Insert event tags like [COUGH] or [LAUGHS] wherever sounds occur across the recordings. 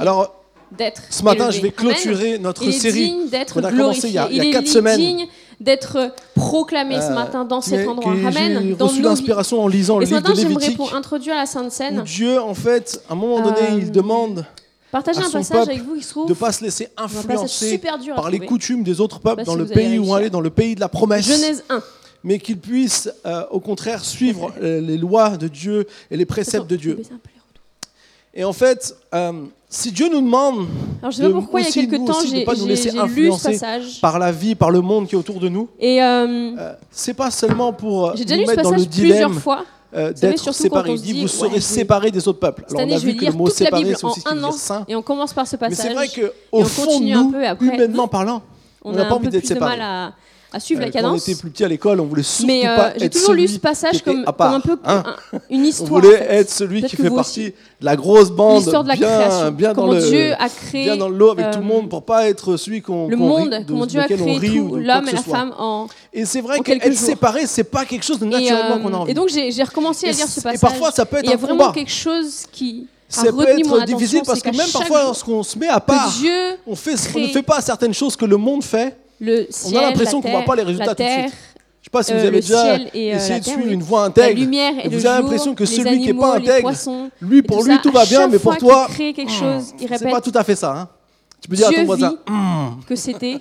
Alors, ce matin, je vais clôturer notre série. Digne d'être On a commencé il y a, il quatre semaines. digne d'être proclamé ce euh, matin dans cet endroit. Amen. J'ai reçu l'inspiration en lisant Et le livre de Lévitique. j'aimerais pour introduire la Sainte Seine. Dieu, en fait, à un moment donné, il demande. À. De ne pas se laisser influencer par les coutumes des autres peuples dans le pays où on allait, dans le pays de la promesse. Genèse 1 mais qu'ils puissent euh, au contraire suivre euh, les lois de Dieu et les préceptes de Dieu. Et en fait, euh, si Dieu nous demande, Alors, je sais de, pas pourquoi il y a quelques temps j'ai lu ce passage par la vie, par le monde qui est autour de nous. Et euh, euh, c'est pas seulement pour euh, j'ai déjà lu ce passage dans le dilemme, plusieurs fois. Euh, d'être séparés. Il dit, vous ouais, serez oui. séparés des autres peuples. Alors, année, on a vu que le mot séparé, c'est aussi un an, saint. Et on commence par ce passage. Mais c'est vrai qu'au fond, nous, humainement parlant, on n'a pas envie d'être séparés à suivre la cadence. Quand on était plus petit à l'école, on voulait surtout pas euh, être celui J'ai toujours lu ce passage comme, un peu hein. une histoire. On voulait être celui qui fait partie de la grosse bande, de la bien, création. bien comment dans le, Dieu a créé, bien dans l'eau avec tout le euh, monde, pour pas être celui qu'on le monde, comment Dieu a créé l'homme et la femme en Et c'est vrai qu'être séparés, c'est pas quelque chose de naturellement qu'on a envie. Et donc j'ai recommencé à lire ce passage. Et parfois, ça peut être. Il y a vraiment quelque chose qui ça peut être difficile parce que même parfois lorsqu'on se met à part, on ne fait pas certaines choses que le monde fait. On a l'impression qu'on ne voit pas les résultats tout de suite. Je ne sais pas si vous avez déjà essayé de suivre une voie intègre. et vous avez l'impression que celui qui n'est pas intègre, lui, pour lui, tout va bien, mais pour toi, hmm, c'est pas tout à fait ça. Hein. Tu peux dire à ton voisin que c'était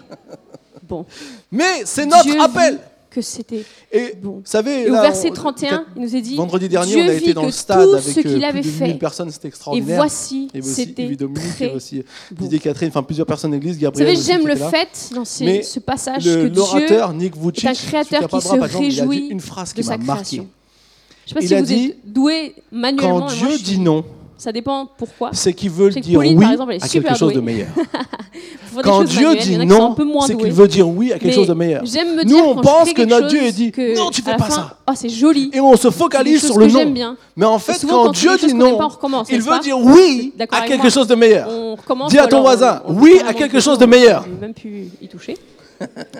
bon. Mais c'est notre appel que c'était et, bon. savez, et au verset 31, il nous est dit Vendredi dernier, on a été dans le stade avec ce qu'il euh, avait fait. c'était extraordinaire. Et voici, c'était très Catherine, enfin plusieurs personnes Gabriel. Vous savez, j'aime le fait dans ce passage le, que l'orateur Nick Vucic, créateur qui se réjouit de sa création. Je ne sais pas il vous dit, doué manuellement. Quand Dieu dit non, ça dépend pourquoi. C'est qu'ils veulent dire oui à quelque chose de meilleur. [LAUGHS] quand Dieu dit non, c'est qu'il veut dire oui à quelque chose de meilleur. Nous, on pense que notre Dieu dit non, tu ne fais pas ça. Oh, c'est joli. Et on se focalise sur le non. Mais en fait, quand, Dieu dit non, il veut dire oui à quelque chose de meilleur. Dis à ton voisin oui à quelque chose de meilleur. même plus y toucher.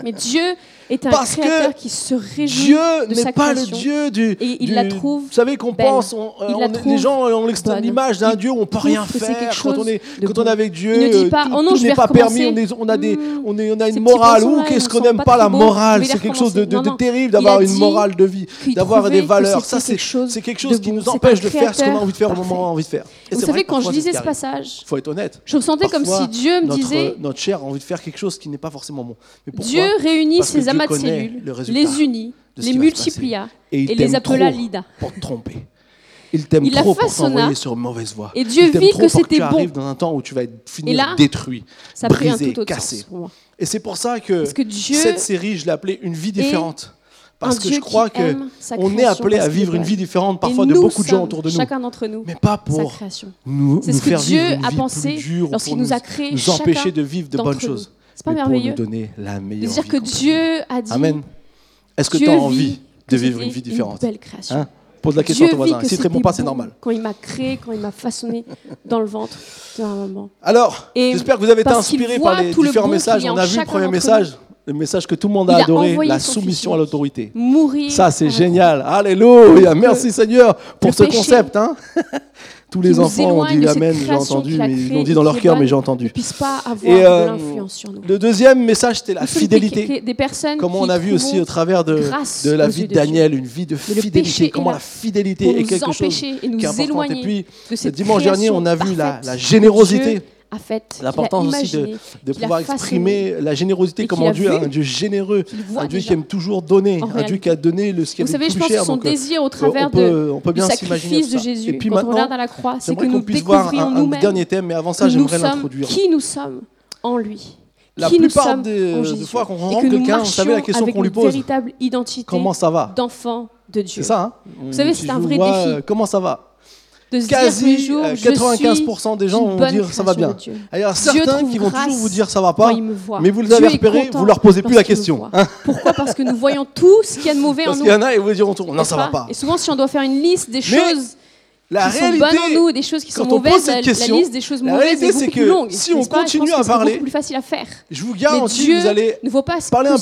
Mais Dieu est un parce créateur que qui se réjouit Dieu n'est pas le Dieu du. Et il la trouve. Vous savez qu'on pense, on, euh, on, les gens euh, ont l'image d'un Dieu où on ne peut rien faire quand on est quand on est avec Dieu. Il ne dit pas, oh n'est pas permis. On, a des, hmm. on, a une morale. Ou qu'est-ce qu'on n'aime pas la morale C'est quelque chose de, terrible d'avoir une morale de vie, d'avoir des valeurs. Ça, c'est quelque chose qui nous empêche de faire ce qu'on a envie de faire au moment où on a envie de faire. Vous savez, quand je lisais ce passage, faut être honnête. Je ressentais comme si Dieu me disait notre chair a envie de faire quelque chose qui n'est pas forcément bon. Dieu réunit ses amours amas de cellules, les unit, les multiplia et, les appela Lida. Pour te tromper. Il t'aime trop sur mauvaise voie. Et Dieu vit que c'était bon. Dans un temps où tu vas être fini, détruit, ça brisé, cassé. Et c'est pour ça que, cette série, je l'ai appelée une vie différente. Parce que je crois que on est appelé à vivre une vie différente parfois de beaucoup de gens autour de nous. Chacun d'entre nous. Mais pas pour nous, nous ce faire que Dieu vivre a vie pensé lorsqu'il nous, nous a créé nous empêcher de vivre de bonnes choses. C'est pas merveilleux. Pour nous donner la meilleure. Dire que Dieu a dit. Amen. Est-ce que tu as envie de vivre une vie différente une belle création. Hein Pose la question Dieu à ton voisin. Si tu réponds pas, c'est normal. Quand il m'a créé, quand il m'a façonné dans le ventre de ma maman. Alors, j'espère que vous avez été inspiré par les différents le messages. On a vu le premier message le message que tout le monde a adoré, la soumission à l'autorité. Mourir. Ça, c'est génial. Alléluia. Merci Seigneur pour ce concept. Hein. [LAUGHS] tous les enfants ont dit Amen, j'ai entendu, mais ils l'ont dit dans leur cœur, mais j'ai entendu. Pas et euh, sur nous. Le deuxième message, c'était la fidélité. Des, personnes comment on a vu aussi au travers de, la vie de Daniel, une vie de fidélité, comment la fidélité est quelque chose qui est importante. Et puis, de dimanche dernier, on a vu la générosité a fait. L'importance aussi de, pouvoir exprimer la générosité comme un Dieu, hein, un Dieu généreux, un Dieu qui aime toujours donner, un. Dieu qui a donné le ce qu'il avait savez, plus cher. Vous savez, je pense son euh, désir au travers de, peut, on peut bien du sacrifice de Jésus. Et puis quand on regarde à la croix, c'est que nous puisse voir un dernier thème, mais avant ça, j'aimerais l'introduire. Qui nous sommes en lui la qui plupart des, euh, fois qu'on rencontre quelqu'un, vous savez la question qu'on lui pose. véritable identité comment ça va? D'enfant de Dieu. C'est ça. Hein vous, savez, c'est un vrai défi. Euh, comment ça va? De se Quasi jours, euh, je suis 95% des gens vont dire ça va bien. Il y a certains qui vont toujours vous dire ça va pas, mais vous les avez est repérés, vous leur posez plus la question. hein. Pourquoi Parce que nous voyons tout ce qu'il y a de mauvais en Parce nous. qu'il y en a, ils vous diront non, n'est-ce ça va pas. Et souvent, si on doit faire une liste des choses La qui réalité, sont bonnes en nous et des choses qui sont mauvaises, cette la, question, la liste des choses mauvaises réalité, est beaucoup que plus longue. si on pas continue à parler, plus facile à faire. je vous garantis Dieu que vous allez ne voit pas parler tout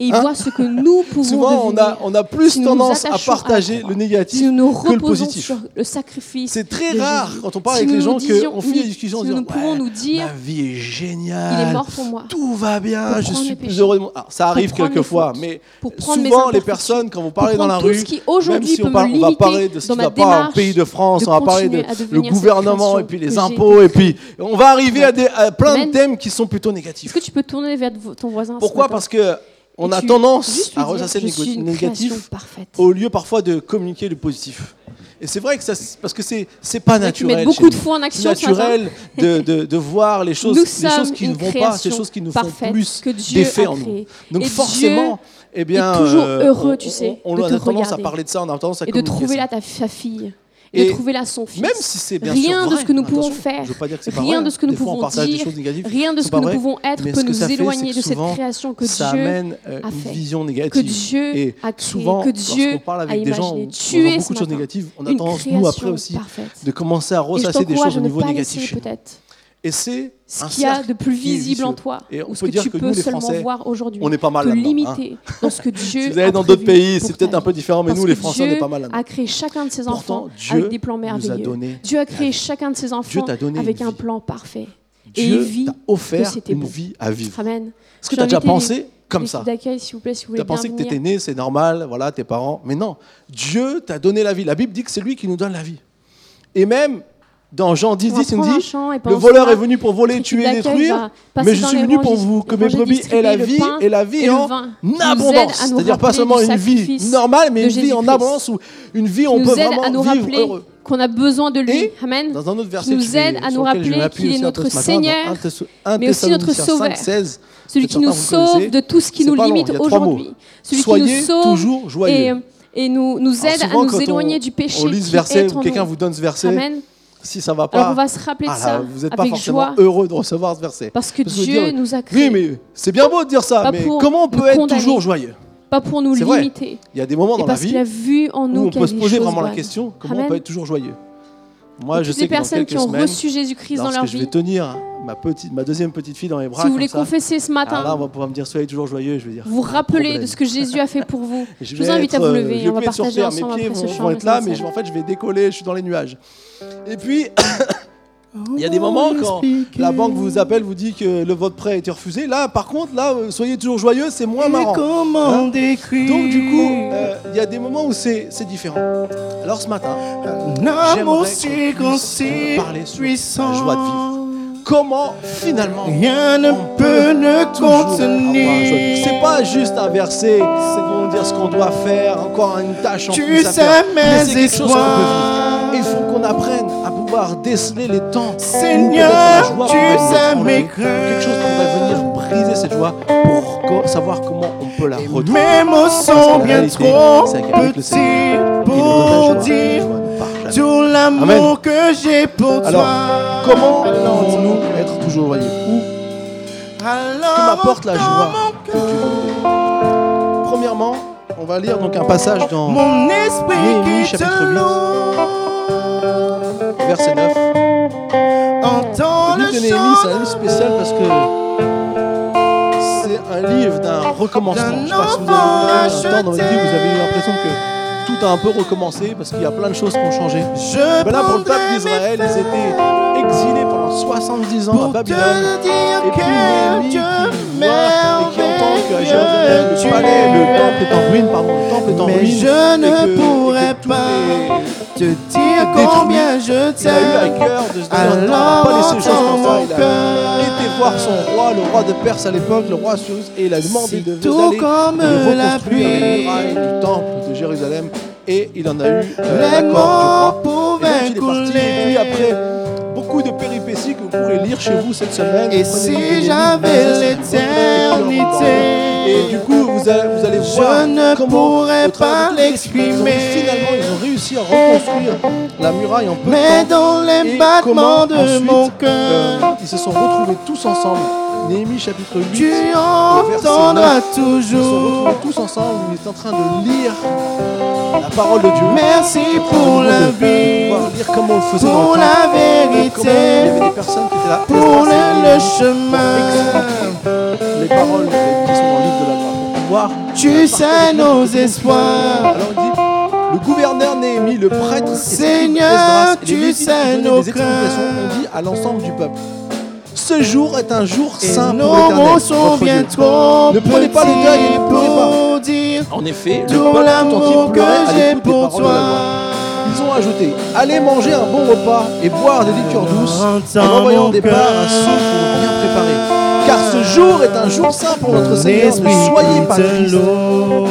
et ils voient ce que nous [LAUGHS] pouvons Souvent, on a, on a plus tendance à partager le négatif que le positif. Le sacrifice. C'est très rare quand on parle avec les gens qu'on finit la discussion en disant nous pouvons ouais, nous dire, ma vie est géniale, tout va bien, je suis plus heureux de ça arrive quelquefois, mais souvent les personnes quand vous parlez dans la rue, même si on, parle, on va parler de ce qui va pas en pays de France, on va parler de le gouvernement et puis les impôts et puis on va arriver à plein de thèmes qui sont plutôt négatifs. Est-ce que tu peux tourner vers ton voisin Pourquoi? Parce que on a tendance à ressasser le négatif au lieu parfois de communiquer le positif. Et c'est vrai que ça, parce que c'est c'est pas naturel. Tu beaucoup de fois en action. Naturel de, de, voir les choses, les choses qui ne vont pas, ces choses qui nous font plus d'effet en nous. Donc forcément, eh bien, est toujours euh, heureux, on, tu sais, on, on, a tendance à parler de ça, on a tendance à et de trouver là ta fille de trouver là son. Même si c'est bien rien de ce que nous pouvons faire, rien de ce que nous pouvons dire, rien de ce que nous pouvons être peut nous éloigner de cette création que ça Dieu amène euh, a fait, vision négative. que Dieu et a souvent, que Dieu on parle avec des gens, tu on beaucoup de choses négatives, on a tendance nous après aussi de commencer à ressasser des choses au niveau négatif. Peut-être. Et c'est ce qu'il y a de plus visible en toi, et ou ce que dire tu que peux nous, seulement Français, voir aujourd'hui. On est pas mal te hein. limiter hein. dans ce que [LAUGHS] Dieu. si vous allez dans d'autres pays, c'est peut-être un peu différent, mais Parce nous, les Français, Dieu on est pas mal. Là a créé chacun de ses Pourtant, enfants Dieu avec des plans merveilleux. A donné Dieu a créé chacun de ses enfants avec un plan parfait. Dieu et vit t'a offert que une bon. vie à vivre. Amen. Est-ce que tu as déjà pensé comme ça d'accueil, s'il vous plaît, si vous voulez. Tu as pensé que tu étais né, c'est normal, voilà, tes parents. Mais non, Dieu t'a donné la vie. La Bible dit que c'est lui qui nous donne la vie. Et même dans Jean 10, 10 il nous dit Le voleur est venu pour voler, tuer, détruire, mais je suis venu pour vous que mes brebis aient la vie et la vie en abondance. C'est-à-dire pas seulement une vie normale, mais une vie en abondance ou une vie on peut vraiment vivre heureux qu'on a besoin de lui. Et, Amen. Dans un autre verset, nous aide à nous rappeler qu'il est notre Seigneur, mais aussi notre Sauveur. 16, celui qui nous sauve de tout ce qui nous limite aujourd'hui. Celui Soyez qui nous sauve toujours joyeux. Et, et nous, nous aide Alors, à nous éloigner on, du péché. On lit ce verset, quelqu'un vous donne ce verset. Amen si ça va pas, on va se rappeler de ah ça. Vous n'êtes pas forcément joie. heureux de recevoir ce verset. Parce que Dieu nous a créés. Oui, mais c'est bien beau de dire ça, mais comment on peut être toujours joyeux? Pas pour nous limiter. Il y a des moments dans la vie a vu en nous où on peut se poser vraiment la question comment on peut être toujours joyeux? Moi, je toutes sais les que personnes qui ont semaines, reçu Jésus-Christ dans leur vie. Je vais tenir ma, petite, ma deuxième petite fille dans les bras. Si vous voulez ça. confesser ce matin, là, on va pouvoir me dire soyez toujours joyeux. Je vais dire. Vous rappelez de ce que Jésus a fait pour vous. [LAUGHS] je, je vous invite être, à vous euh, lever. Je on va partager terre, ensemble. Mes pieds après vont, ce vont être là, mais je, en fait, je vais décoller. Je suis dans les nuages. Et puis. Il y a des moments quand la banque vous appelle, vous dit que le, votre prêt a été refusé. Là, par contre, là, euh, soyez toujours joyeux, c'est moins marrant. Hein Donc, du coup, euh, il y a des moments où c'est différent. Alors, ce matin, j'aimerais qu'on parler sur la joie de vivre comment finalement rien ne peut ne contenir. C'est pas juste un verset, c'est dire ce qu'on doit faire, encore une tâche en tu plus à faire. Sais mais c'est quelque chose qu'on peut vivre. Il faut qu'on apprenne pouvoir déceler les temps. Seigneur, tu sais mes Quelque chose qu'on va venir briser cette joie pour savoir comment on peut la retrouver. Mes mots sont bien trop petits pour dire tout l'amour que j'ai pour toi. Alors, comment allons-nous être toujours voyez, Où? Que m'apporte la joie que tu Premièrement, on va lire donc un passage dans Mon esprit chapitre 8 verset 9. Entends le, livre de Néhémie, c'est un livre spécial parce que c'est un livre d'un recommencement. Je sais pas si vous avez eu un temps dans votre vie, vous avez eu l'impression que tout a un peu recommencé parce qu'il y a plein de choses qui ont changé. Je ben là, pour le peuple d'Israël, ils étaient exilés pendant 70 ans à Babylone. Et puis Néhémie qui voit et qui entend qu'à Jérusalem, le palais, le temple est en ruine, pardon, le temple est en ruine. et que te dire combien je t'aime. Il a eu à cœur de se donner Alors, pas laisser les choses comme ça. Il a été voir son roi, le roi de Perse à l'époque, le roi Sousse, et il a demandé de tout comme la pluie. du temple de Jérusalem et il en a eu euh, l'accord, je crois. Et donc, il est parti. Et puis après beaucoup de péripéties que vous pourrez lire chez vous cette semaine. Et si j'avais l'éternité, et du coup vous allez, vous allez voir je ne comment pourrais pas l'exprimer. Finalement, ils ont à reconstruire la muraille en peu Mais temps. dans les battements de mon cœur, euh, ils se sont retrouvés tous ensemble. Néhémie chapitre 8. Tu entendras toujours. Ils se sont retrouvés tous ensemble. Ils étaient en train de lire la parole de Dieu. Merci pour la vie. pour la vérité. Pour le, chemin. Les paroles qui sont dans le de la loi. Pour pouvoir tu sais nos espoirs. Alors il dit, le gouverneur Néhémie, le prêtre, Seigneur, et les tu sais nos des explications, on dit à l'ensemble du peuple. Ce jour est un jour Et saint pour l'Éternel, Ne prenez pas le deuil et ne pleurez pas. pour dire En effet, le tout peuple que pleurait à j'ai l'écoute des pour paroles de la toi. loi. Ils ont ajouté Allez manger un bon repas et boire des liqueurs douces en envoyant des parts à ceux l'ont bien préparé. Car ce jour est un jour saint pour notre Seigneur. Ne soyez pas tristes,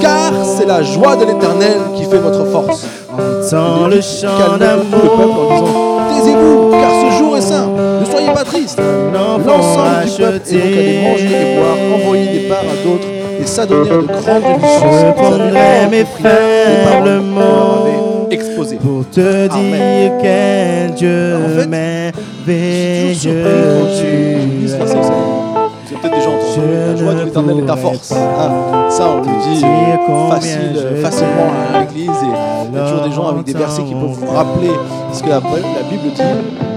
car c'est la joie de l'Éternel qui fait votre force. Entends le chant Calmez tout le peuple en d'amour. disant Taisez-vous, car ce jour est saint. Ne soyez pas tristes. L'ensemble du peuple est donc allé manger et boire, envoyer des parts à d'autres et s'adonner à de grandes jouissances. Je prendrai mes faibles mots exposées. pour te dire quel Dieu merveilleux tu vous avez peut-être déjà entendu La joie de ne l'éternel est ta force. Hein, ça, on le dit euh, facile, je facilement à l'église. Et il y a toujours des gens avec des versets qui peuvent vous rappeler ce que la, la Bible dit.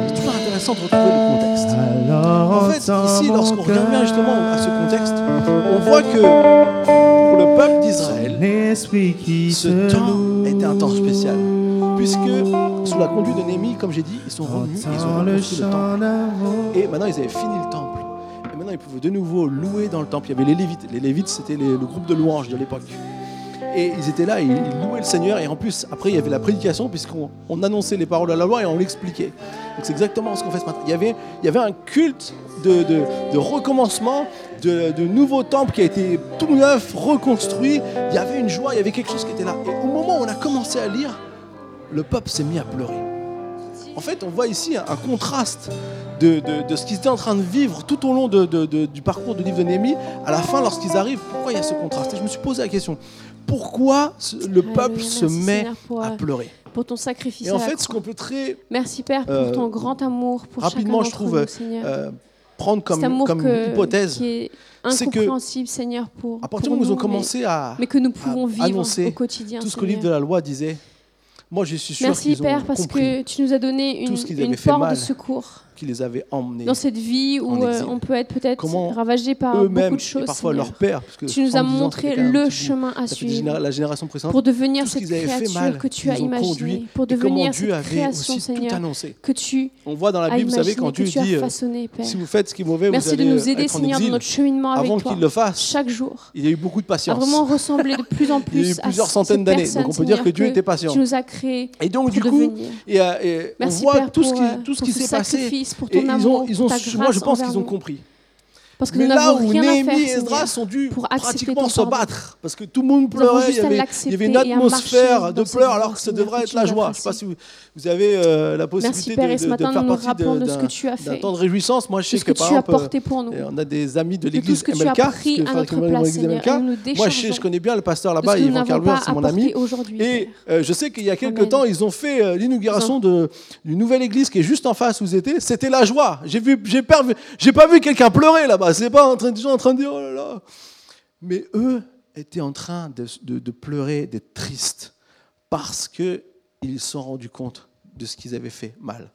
C'est toujours intéressant de retrouver le contexte. En fait, ici, lorsqu'on regarde bien justement à ce contexte, on voit que pour le peuple d'Israël, ce temps était un temps spécial. Puisque, sous la conduite de Néhémie, comme j'ai dit, ils sont revenus, ils ont reconstruit le temple. Et maintenant, ils avaient fini le temple. Ils pouvaient de nouveau louer dans le temple. Il y avait les Lévites. Les Lévites, c'était le groupe de louanges de l'époque. Et ils étaient là, et ils louaient le Seigneur. Et en plus, après, il y avait la prédication, puisqu'on on annonçait les paroles de la loi et on l'expliquait. Donc, c'est exactement ce qu'on fait ce matin. Il y avait, un culte de, recommencement, de, de nouveau temple qui a été tout neuf, reconstruit. Il y avait une joie, il y avait quelque chose qui était là. Et au moment où on a commencé à lire, le peuple s'est mis à pleurer. En fait, on voit ici un contraste de, de- de ce qu'ils étaient en train de vivre tout au long de- du parcours du livre de Néhémie. À la fin, lorsqu'ils arrivent, pourquoi il y a ce contraste? Et je me suis posé la question pourquoi le peuple se met pour, à euh, pleurer? pour ton sacrifice. Et en fait, ce qu'on peut très Merci Père pour euh, ton grand amour pour rapidement, je trouve, nous, euh, prendre comme, Cet amour comme que- hypothèse, c'est que Seigneur, pour, à partir du moment où ils ont commencé à, mais, que nous pouvons vivre au quotidien. tout ce que le livre de la loi disait, moi je suis sûr Merci qu'ils ont Père parce que tu nous as donné une, une porte de secours qui les avait emmenés dans cette vie où euh, on peut être peut-être ravagé par beaucoup de choses. et parfois Seigneur. leur père. Parce que Tu nous as 70 ans, montré un le chemin à suivre la génération précédente. pour devenir cette créature mal, que tu as imaginée, conduit, pour devenir cette création, Seigneur, que tu On voit dans la Bible, vous savez, quand Dieu dit euh, façonné, si vous faites ce qui est mauvais, vous Merci de allez nous aider, être en Seigneur, dans notre cheminement avec Avant qu'il le fasse, Chaque jour. il y a eu beaucoup de patience. vraiment ressembler de plus en [LAUGHS] Il y a plus eu plusieurs centaines d'années. Donc on peut dire que Dieu était patient. Tu nous as créés Et donc du coup, et, euh, on voit tout ce qui, euh, s'est passé. Pour Et ton ils amour, ont, ils ont, ta moi grâce je pense qu'ils ont compris. Parce que Mais nous là où rien à Néhémie faire, et Esdras Seigneur. ont dû pratiquement se battre parce que tout le monde pleurait, il y, avait, il y l'accepter avait une atmosphère de pleurs alors que ça devrait être la joie. Je ne sais pas si vous, vous avez euh, la possibilité de, faire partie de ce d'un que tu as d'un fait. temps de réjouissance. Moi je sais ce que par tu as exemple, porté pour nous. euh, on a des amis de l'église MLK, Moi je, sais- je connais bien le pasteur là-bas, Yvan pas c'est mon ami. Et euh, je sais qu'il y a quelques temps, ils ont fait l'inauguration d'une nouvelle église qui est juste en face où vous étiez. C'était la joie. J'ai pas vu quelqu'un pleurer là-bas. C'est pas en train, en train de dire oh là là. Mais eux étaient en train de, pleurer, d'être tristes parce que ils se sont rendus compte de ce qu'ils avaient fait mal.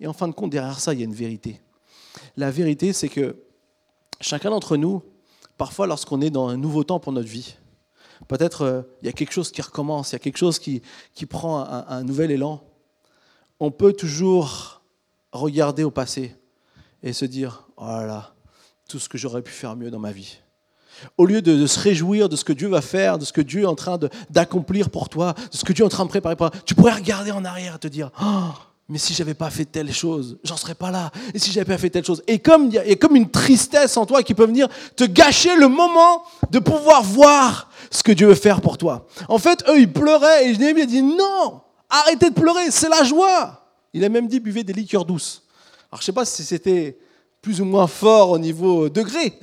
Et en fin de compte, derrière ça, il y a une vérité. La vérité, c'est que chacun d'entre nous, parfois, lorsqu'on est dans un nouveau temps pour notre vie, peut-être euh, il y a quelque chose qui recommence, il y a quelque chose qui, qui prend un, un nouvel élan, on peut toujours regarder au passé et se dire, oh là là, tout ce que j'aurais pu faire mieux dans ma vie. Au lieu de, se réjouir de ce que Dieu va faire, de ce que Dieu est en train d'accomplir pour toi, de ce que Dieu est en train de préparer pour toi, tu pourrais regarder en arrière et te dire, oh, mais si j'avais pas fait telle chose, j'en serais pas là. Et si j'avais pas fait telle chose. Et comme il y a comme une tristesse en toi qui peut venir te gâcher le moment de pouvoir voir ce que Dieu veut faire pour toi. En fait, eux, ils pleuraient et Jérémie a dit non, arrêtez de pleurer, c'est la joie. Il a même dit buvez des liqueurs douces. Alors je sais pas si c'était plus ou moins fort au niveau degré.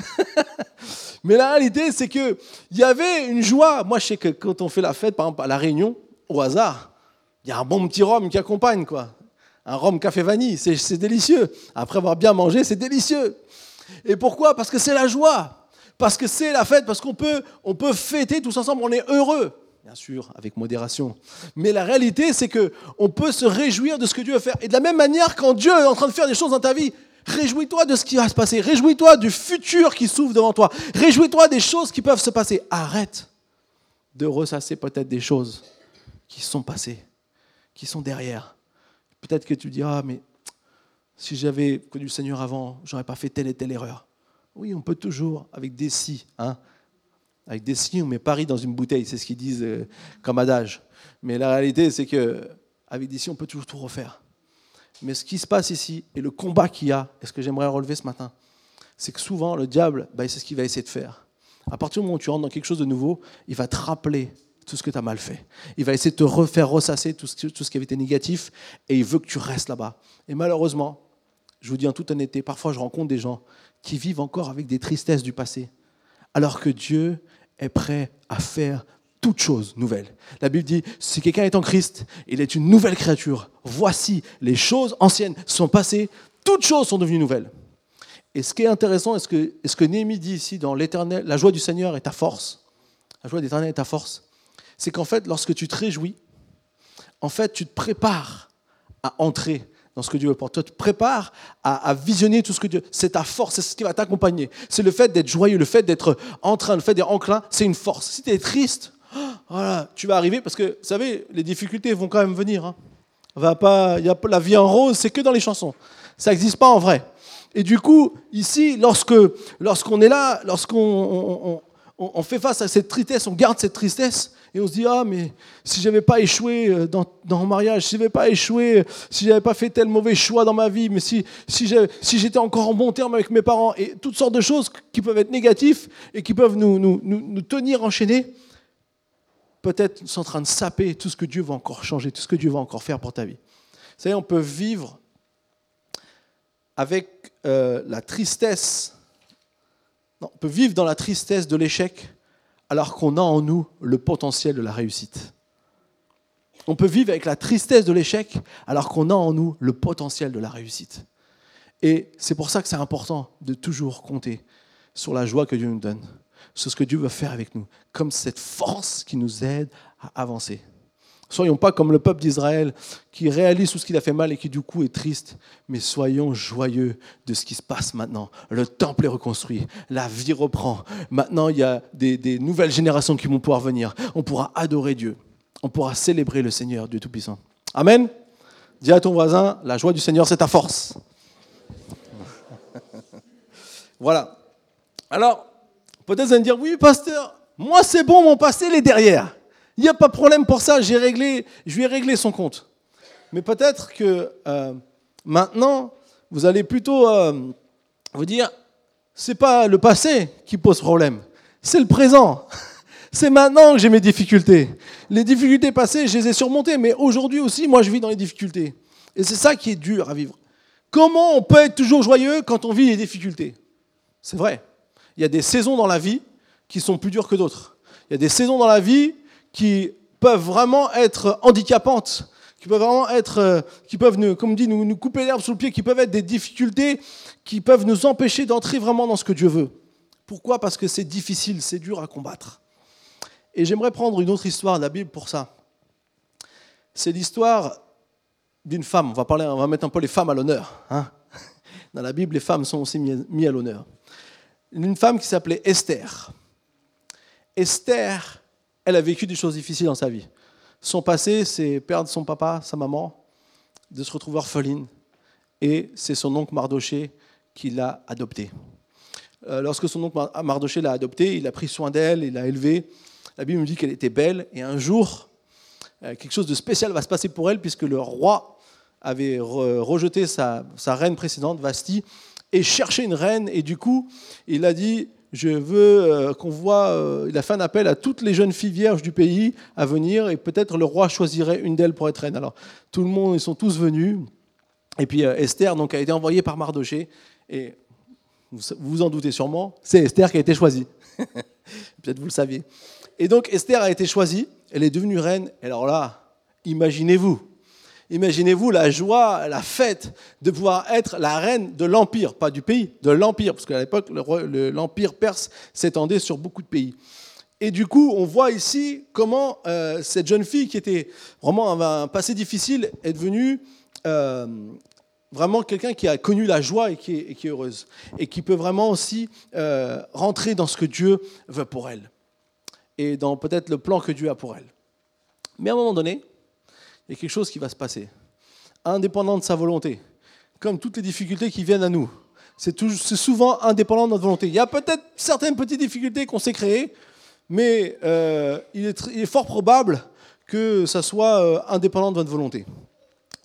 [LAUGHS] Mais la réalité, c'est qu'il y avait une joie. Moi, je sais que quand on fait la fête, par exemple, à La Réunion, au hasard, il y a un bon petit rhum qui accompagne, quoi. Un rhum café vanille, c'est délicieux. Après avoir bien mangé, c'est délicieux. Et pourquoi? Parce que c'est la joie. Parce que c'est la fête, parce qu'on peut, on peut fêter tous ensemble, on est heureux. Bien sûr, avec modération. Mais la réalité, c'est que on peut se réjouir de ce que Dieu veut faire. Et de la même manière, quand Dieu est en train de faire des choses dans ta vie, Réjouis-toi de ce qui va se passer. Réjouis-toi du futur qui s'ouvre devant toi. Réjouis-toi des choses qui peuvent se passer. Arrête de ressasser peut-être des choses qui sont passées, qui sont derrière. Peut-être que tu diras, ah, mais si j'avais connu le Seigneur avant, j'aurais pas fait telle et telle erreur. Oui, on peut toujours, avec des si, hein. Avec des si, on met Paris dans une bouteille, c'est ce qu'ils disent euh, comme adage. Mais la réalité, c'est que avec des si, on peut toujours tout refaire. Mais ce qui se passe ici et le combat qu'il y a, et ce que j'aimerais relever ce matin, c'est que souvent le diable, bah, c'est ce qu'il va essayer de faire. À partir du moment où tu rentres dans quelque chose de nouveau, il va te rappeler tout ce que tu as mal fait. Il va essayer de te refaire ressasser tout ce qui avait été négatif et il veut que tu restes là-bas. Et malheureusement, je vous dis en toute honnêteté, parfois je rencontre des gens qui vivent encore avec des tristesses du passé, alors que Dieu est prêt à faire toutes choses nouvelles. La Bible dit, si quelqu'un est en Christ, il est une nouvelle créature. Voici, les choses anciennes sont passées, toutes choses sont devenues nouvelles. Et ce qui est intéressant, est ce que, que Néhémie dit ici dans l'éternel, la joie du Seigneur est ta force? La joie de l'éternel est ta force. C'est qu'en fait, lorsque tu te réjouis, en fait, tu te prépares à entrer dans ce que Dieu veut pour toi. Tu te prépares à, visionner tout ce que Dieu. C'est ta force, c'est ce qui va t'accompagner. C'est le fait d'être joyeux, le fait d'être en train, le fait d'être enclin, c'est une force. Si tu es triste, tu vas arriver, parce que, vous savez, les difficultés vont quand même venir. Hein. Va pas, y a, la vie en rose, c'est que dans les chansons. Ça n'existe pas en vrai. Et du coup, ici, lorsque, lorsqu'on est là, lorsqu'on on, fait face à cette tristesse, on garde cette tristesse, et on se dit, ah, mais si j'avais pas échoué euh, dans, dans mon mariage, si j'avais pas échoué, si j'avais pas fait tel mauvais choix dans ma vie, mais si, si j'étais encore en bon terme avec mes parents, et toutes sortes de choses qui peuvent être négatives et qui peuvent nous, nous, nous, tenir enchaînés, peut-être sont en train de saper tout ce que Dieu va encore changer, tout ce que Dieu va encore faire pour ta vie. Vous savez, on peut vivre avec euh, la tristesse, on peut vivre dans la tristesse de l'échec alors qu'on a en nous le potentiel de la réussite. On peut vivre avec la tristesse de l'échec alors qu'on a en nous le potentiel de la réussite. Et c'est pour ça que c'est important de toujours compter sur la joie que Dieu nous donne, sur ce que Dieu veut faire avec nous, comme cette force qui nous aide à avancer. Soyons pas comme le peuple d'Israël qui réalise tout ce qu'il a fait mal et qui du coup est triste, mais soyons joyeux de ce qui se passe maintenant. Le temple est reconstruit, la vie reprend. Maintenant, il y a des, nouvelles générations qui vont pouvoir venir. On pourra adorer Dieu. On pourra célébrer le Seigneur, Dieu Tout-Puissant. Amen. Dis à ton voisin, la joie du Seigneur, c'est ta force. [LAUGHS] voilà. Alors, peut-être vous allez me dire, oui, pasteur, moi c'est bon, mon passé, il est derrière. Il n'y a pas de problème pour ça, j'ai réglé, je lui ai réglé son compte. Mais peut-être que euh, maintenant, vous allez plutôt euh, vous dire, c'est pas le passé qui pose problème, c'est le présent. [LAUGHS] C'est maintenant que j'ai mes difficultés. Les difficultés passées, je les ai surmontées, mais aujourd'hui aussi, moi, je vis dans les difficultés. Et c'est ça qui est dur à vivre. Comment on peut être toujours joyeux quand on vit les difficultés? C'est vrai. Il y a des saisons dans la vie qui sont plus dures que d'autres. Il y a des saisons dans la vie qui peuvent vraiment être handicapantes, qui peuvent vraiment être, euh, qui peuvent, nous, comme dit, nous, couper l'herbe sous le pied, qui peuvent être des difficultés, qui peuvent nous empêcher d'entrer vraiment dans ce que Dieu veut. Pourquoi? Parce que c'est difficile, c'est dur à combattre. Et j'aimerais prendre une autre histoire de la Bible pour ça. C'est l'histoire d'une femme. On va, parler, on va mettre un peu les femmes à l'honneur. Hein. [LAUGHS] Dans la Bible, les femmes sont aussi mises à l'honneur. Une femme qui s'appelait Esther. Esther elle a vécu des choses difficiles dans sa vie. Son passé, c'est perdre son papa, sa maman, de se retrouver orpheline. Et c'est son oncle Mardoché qui l'a adoptée. Euh, lorsque son oncle Mardoché l'a adoptée, il a pris soin d'elle, il l'a élevée. La Bible nous dit qu'elle était belle. Et un jour, euh, quelque chose de spécial va se passer pour elle, puisque le roi avait rejeté sa, sa reine précédente, Vasti, et cherchait une reine. Et du coup, il a dit je veux euh, qu'on voit, euh, il a fait un appel à toutes les jeunes filles vierges du pays à venir et peut-être le roi choisirait une d'elles pour être reine. Alors tout le monde, ils sont tous venus. Et puis euh, Esther donc, a été envoyée par Mardoché et vous vous en doutez sûrement, c'est Esther qui a été choisie. [LAUGHS] peut-être vous le saviez. Et donc Esther a été choisie, elle est devenue reine. Et alors là, imaginez-vous, Imaginez-vous la joie, la fête de pouvoir être la reine de l'empire, pas du pays, de l'empire, parce qu'à l'époque, l'empire perse s'étendait sur beaucoup de pays. Et du coup, on voit ici comment euh, cette jeune fille qui était vraiment un passé difficile est devenue, euh, vraiment quelqu'un qui a connu la joie et qui est, heureuse, et qui peut vraiment aussi euh, rentrer dans ce que Dieu veut pour elle, et dans peut-être le plan que Dieu a pour elle. Mais à un moment donné, il y a quelque chose qui va se passer, indépendant de sa volonté, comme toutes les difficultés qui viennent à nous. C'est souvent indépendant de notre volonté. Il y a peut-être certaines petites difficultés qu'on s'est créées, mais euh, il, est, fort probable que ça soit euh, indépendant de votre volonté.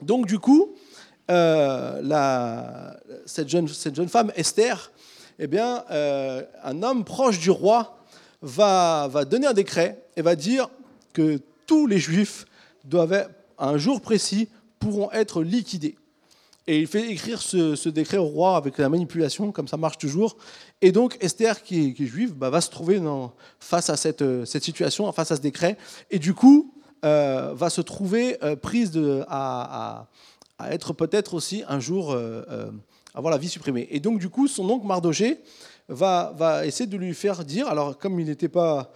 Donc du coup, euh, cette, jeune, femme, Esther, eh bien, un homme proche du roi va, va donner un décret et va dire que tous les Juifs doivent, un jour précis, pourront être liquidés. Et il fait écrire ce, décret au roi avec la manipulation, comme ça marche toujours. Et donc Esther, qui est, juive, bah, va se trouver face à cette, euh, situation, face à ce décret. Et du coup, euh, va se trouver euh, prise à, être peut-être aussi un jour avoir la vie supprimée. Et donc du coup, son oncle Mardoché va essayer de lui faire dire, alors comme il n'était pas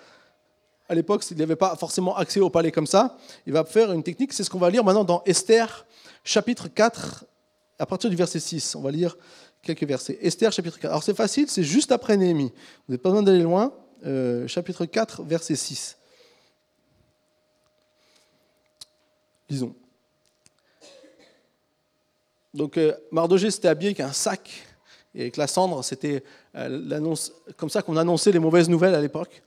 à l'époque, il n'avait pas forcément accès au palais comme ça, il va faire une technique, c'est ce qu'on va lire maintenant dans Esther, chapitre 4, à partir du verset 6. On va lire quelques versets. Esther, chapitre 4. Alors c'est facile, c'est juste après Néhémie. Vous n'avez pas besoin d'aller loin. Euh, chapitre 4, verset 6. Lisons. Donc euh, s'était habillé avec un sac et avec la cendre, c'était euh, comme ça qu'on annonçait les mauvaises nouvelles à l'époque.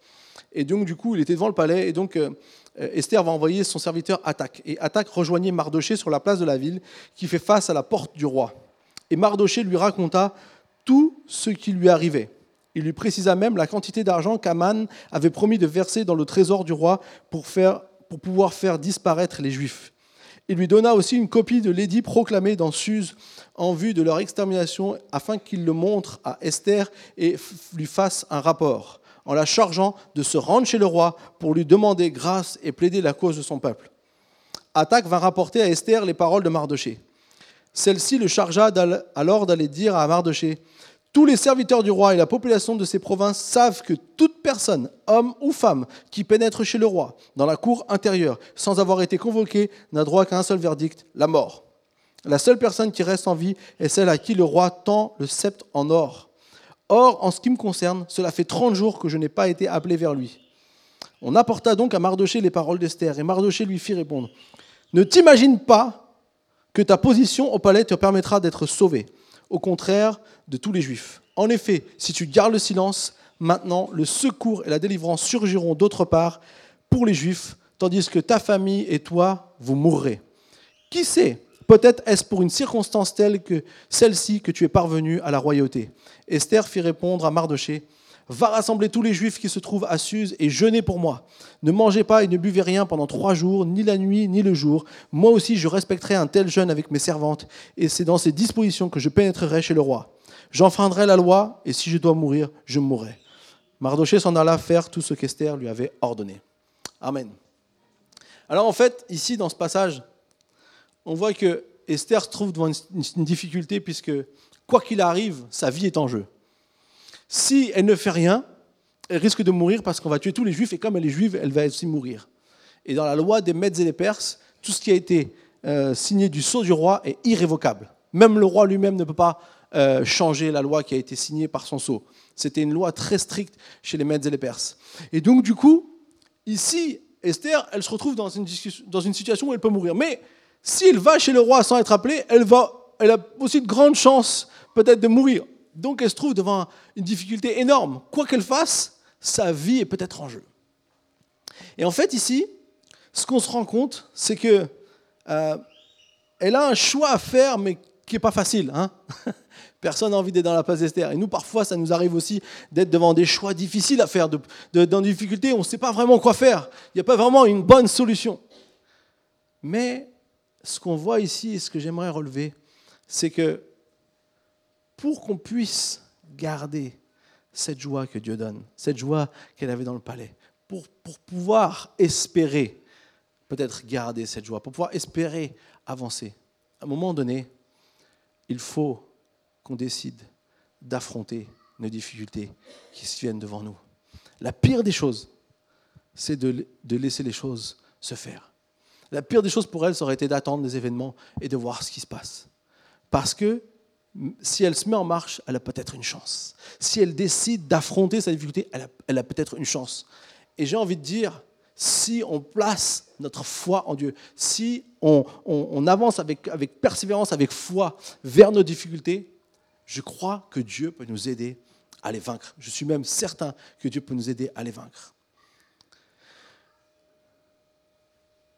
Et donc du coup, il était devant le palais et donc euh, Esther va envoyer son serviteur Attaque. Et Attaque rejoignait Mardoché sur la place de la ville qui fait face à la porte du roi. Et Mardoché lui raconta tout ce qui lui arrivait. Il lui précisa même la quantité d'argent qu'Aman avait promis de verser dans le trésor du roi pour, pouvoir faire disparaître les Juifs. Il lui donna aussi une copie de l'édit proclamé dans Suse en vue de leur extermination afin qu'il le montre à Esther et lui fasse un rapport, en la chargeant de se rendre chez le roi pour lui demander grâce et plaider la cause de son peuple. Attaque vint rapporter à Esther les paroles de Mardoché. Celle-ci le chargea alors d'aller dire à Mardoché Tous les serviteurs du roi et la population de ces provinces savent que toute personne, homme ou femme, qui pénètre chez le roi, dans la cour intérieure, sans avoir été convoquée, n'a droit qu'à un seul verdict la mort. La seule personne qui reste en vie est celle à qui le roi tend le sceptre en or. Or, en ce qui me concerne, cela fait 30 jours que je n'ai pas été appelé vers lui. On apporta donc à Mardoché les paroles d'Esther, et Mardoché lui fit répondre Ne t'imagine pas que ta position au palais te permettra d'être sauvé, au contraire de tous les Juifs. En effet, si tu gardes le silence, maintenant le secours et la délivrance surgiront d'autre part pour les Juifs, tandis que ta famille et toi, vous mourrez. Qui sait Peut-être est-ce pour une circonstance telle que celle-ci que tu es parvenu à la royauté. Esther fit répondre à Mardoché Va rassembler tous les Juifs qui se trouvent à Suse et jeûnez pour moi. Ne mangez pas et ne buvez rien pendant trois jours, ni la nuit, ni le jour. Moi aussi, je respecterai un tel jeûne avec mes servantes, et c'est dans ces dispositions que je pénétrerai chez le roi. J'enfreindrai la loi, et si je dois mourir, je mourrai. Mardoché s'en alla faire tout ce qu'Esther lui avait ordonné. Amen. Alors en fait, ici, dans ce passage, on voit que Esther se trouve devant une, difficulté puisque, quoi qu'il arrive, sa vie est en jeu. Si elle ne fait rien, elle risque de mourir parce qu'on va tuer tous les juifs et comme elle est juive, elle va aussi mourir. Et dans la loi des Mèdes et des Perses, tout ce qui a été euh, signé du sceau du roi est irrévocable. Même le roi lui-même ne peut pas euh, changer la loi qui a été signée par son sceau. C'était une loi très stricte chez les Mèdes et les Perses. Et donc, du coup, ici, Esther, elle se retrouve dans une, dans une situation où elle peut mourir. Mais si elle va chez le roi sans être appelée, elle, a aussi de grandes chances peut-être de mourir. Donc elle se trouve devant une difficulté énorme. Quoi qu'elle fasse, sa vie est peut-être en jeu. Et en fait, ici, ce qu'on se rend compte, c'est que euh, elle a un choix à faire, mais qui n'est pas facile. hein. [LAUGHS] Personne n'a envie d'être dans la place d'Esther. Et nous, parfois, ça nous arrive aussi d'être devant des choix difficiles à faire, dans des difficultés, on ne sait pas vraiment quoi faire. Il n'y a pas vraiment une bonne solution. Mais ce qu'on voit ici et ce que j'aimerais relever, c'est que pour qu'on puisse garder cette joie que Dieu donne, cette joie qu'elle avait dans le palais, pour, pouvoir espérer peut-être garder cette joie, pour pouvoir espérer avancer, à un moment donné, il faut qu'on décide d'affronter nos difficultés qui se viennent devant nous. La pire des choses, c'est de laisser les choses se faire. La pire des choses pour elle, ça aurait été d'attendre les événements et de voir ce qui se passe. Parce que si elle se met en marche, elle a peut-être une chance. Si elle décide d'affronter sa difficulté, elle a, peut-être une chance. Et j'ai envie de dire, si on place notre foi en Dieu, si on, avance avec persévérance, avec foi vers nos difficultés, je crois que Dieu peut nous aider à les vaincre. Je suis même certain que Dieu peut nous aider à les vaincre.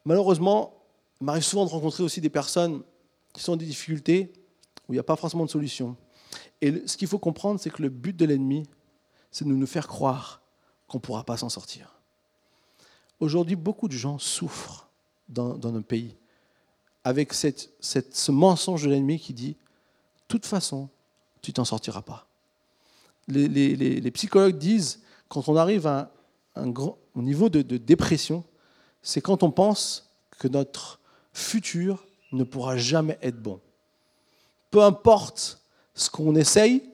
Malheureusement, il m'arrive souvent de rencontrer aussi des personnes qui sont en des difficultés où il n'y a pas forcément de solution. Et ce qu'il faut comprendre, c'est que le but de l'ennemi, c'est de nous faire croire qu'on ne pourra pas s'en sortir. Aujourd'hui, beaucoup de gens souffrent dans, dans nos pays avec ce mensonge de l'ennemi qui dit, de toute façon, tu t'en sortiras pas. Les, psychologues disent, quand on arrive à un, grand, au niveau de dépression, c'est quand on pense que notre futur ne pourra jamais être bon. Peu importe ce qu'on essaye, de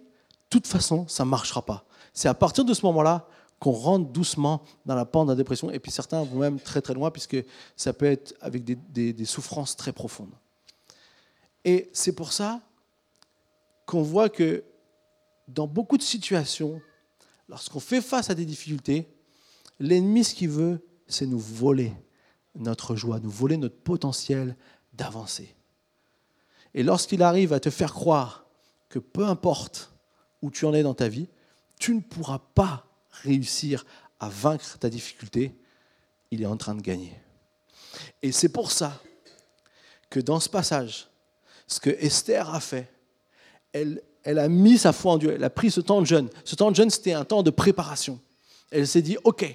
toute façon, ça ne marchera pas. C'est à partir de ce moment-là qu'on rentre doucement dans la pente de la dépression, et puis certains vont même très très loin, puisque ça peut être avec des, souffrances très profondes. Et c'est pour ça qu'on voit que dans beaucoup de situations, lorsqu'on fait face à des difficultés, l'ennemi, ce qu'il veut, c'est nous voler notre joie, nous voler notre potentiel d'avancer. Et lorsqu'il arrive à te faire croire que peu importe où tu en es dans ta vie, tu ne pourras pas réussir à vaincre ta difficulté, il est en train de gagner. Et c'est pour ça que dans ce passage, ce que Esther a fait, elle, elle a mis sa foi en Dieu, elle a pris ce temps de jeûne. Ce temps de jeûne, c'était un temps de préparation. Elle s'est dit, OK,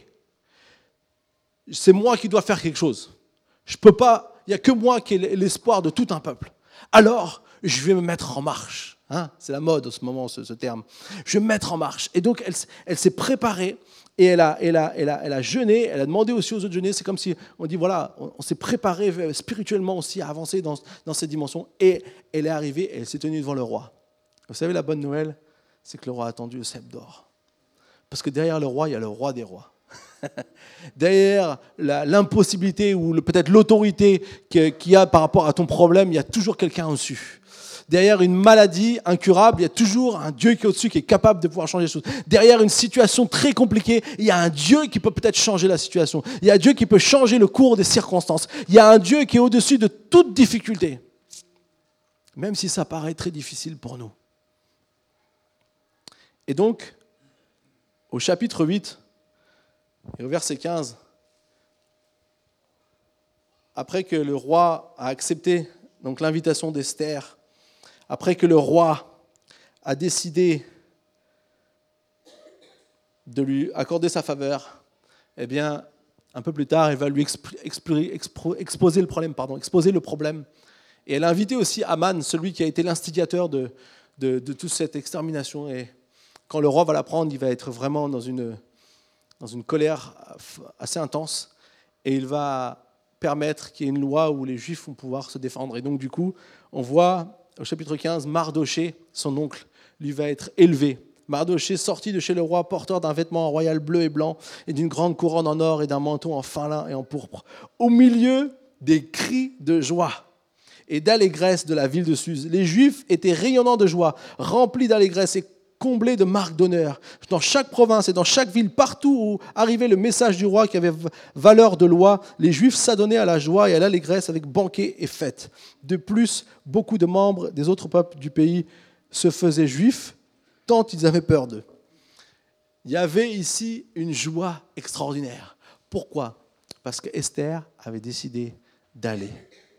c'est moi qui dois faire quelque chose. Je peux pas, il n'y a que moi qui ai l'espoir de tout un peuple. Alors, je vais me mettre en marche. Hein c'est la mode en ce moment, ce, terme. Je vais me mettre en marche. Et donc, elle, s'est préparée et elle a, elle, a, jeûné. Elle a demandé aussi aux autres de jeûner. C'est comme si on dit voilà, on, s'est préparé spirituellement aussi à avancer dans, cette dimension. Et elle est arrivée et elle s'est tenue devant le roi. Vous savez, la bonne nouvelle, c'est que le roi a attendu le sceptre d'or. Parce que derrière le roi, il y a le roi des rois. [LAUGHS] derrière l'impossibilité ou peut-être l'autorité qu'il y a par rapport à ton problème, il y a toujours quelqu'un au-dessus. Derrière une maladie incurable, il y a toujours un Dieu qui est au-dessus, qui est capable de pouvoir changer les choses. Derrière une situation très compliquée, il y a un Dieu qui peut peut-être changer la situation. Il y a un Dieu qui peut changer le cours des circonstances. Il y a un Dieu qui est au-dessus de toute difficulté. Même si ça paraît très difficile pour nous. Et donc, au chapitre 8, et au verset 15, après que le roi a accepté donc l'invitation d'Esther, après que le roi a décidé de lui accorder sa faveur, eh bien, un peu plus tard, elle va lui exposer le problème. Et elle a invité aussi Aman, celui qui a été l'instigateur de, de toute cette extermination. Et quand le roi va l'apprendre, il va être vraiment dans une, dans une colère assez intense. Et il va permettre qu'il y ait une loi où les Juifs vont pouvoir se défendre. Et donc, du coup, on voit au chapitre 15, Mardoché, son oncle, lui va être élevé. Mardoché sorti de chez le roi, porteur d'un vêtement royal bleu et blanc, et d'une grande couronne en or et d'un manteau en fin lin et en pourpre, au milieu des cris de joie et d'allégresse de la ville de Suse. Les Juifs étaient rayonnants de joie, remplis d'allégresse et comblés de marques d'honneur. Dans chaque province et dans chaque ville, partout où arrivait le message du roi qui avait valeur de loi, les Juifs s'adonnaient à la joie et à l'allégresse avec banquets et fêtes. De plus, beaucoup de membres des autres peuples du pays se faisaient juifs tant ils avaient peur d'eux. Il y avait ici une joie extraordinaire. Pourquoi? Parce que Esther avait décidé d'aller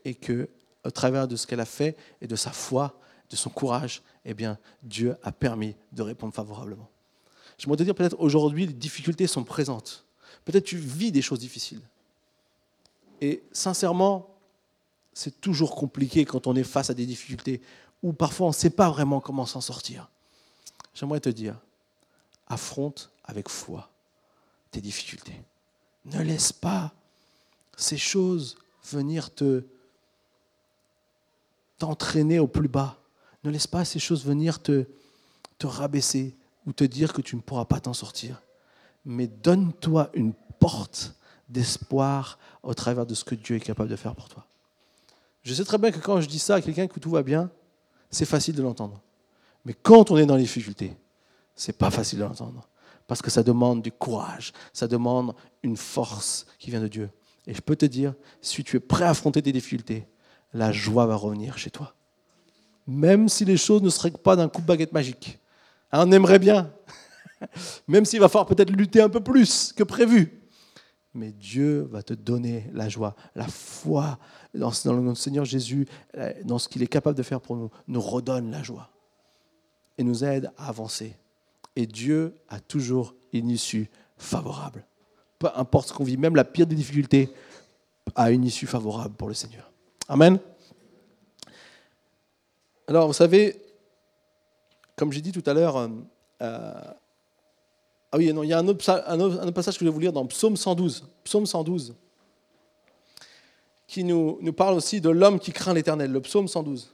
et que, au travers de ce qu'elle a fait et de sa foi, de son courage, eh bien, Dieu a permis de répondre favorablement. Je voudrais te dire peut-être aujourd'hui, les difficultés sont présentes. Peut-être tu vis des choses difficiles. Et sincèrement, c'est toujours compliqué quand on est face à des difficultés ou parfois on ne sait pas vraiment comment s'en sortir. J'aimerais te dire, affronte avec foi tes difficultés. Ne laisse pas ces choses venir te t'entraîner au plus bas. Ne laisse pas ces choses venir te, te rabaisser ou te dire que tu ne pourras pas t'en sortir. Mais donne-toi une porte d'espoir au travers de ce que Dieu est capable de faire pour toi. Je sais très bien que quand je dis ça à quelqu'un que tout va bien, c'est facile de l'entendre. Mais quand on est dans les difficultés, c'est pas facile de l'entendre. Parce que ça demande du courage, ça demande une force qui vient de Dieu. Et je peux te dire, si tu es prêt à affronter tes difficultés, la joie va revenir chez toi. Même si les choses ne seraient pas d'un coup de baguette magique. Hein, on aimerait bien. [LAUGHS] Même s'il va falloir peut-être lutter un peu plus que prévu. Mais Dieu va te donner la joie, la foi dans le Seigneur Jésus, dans ce qu'il est capable de faire pour nous, nous redonne la joie et nous aide à avancer. Et Dieu a toujours une issue favorable. Peu importe ce qu'on vit, même la pire des difficultés a une issue favorable pour le Seigneur. Amen. Alors, vous savez, comme j'ai dit tout à l'heure, euh, euh, ah oui, il y a un autre, passage que je vais vous lire dans Psaume 112. Psaume 112, qui nous, nous parle aussi de l'homme qui craint l'éternel, le psaume 112.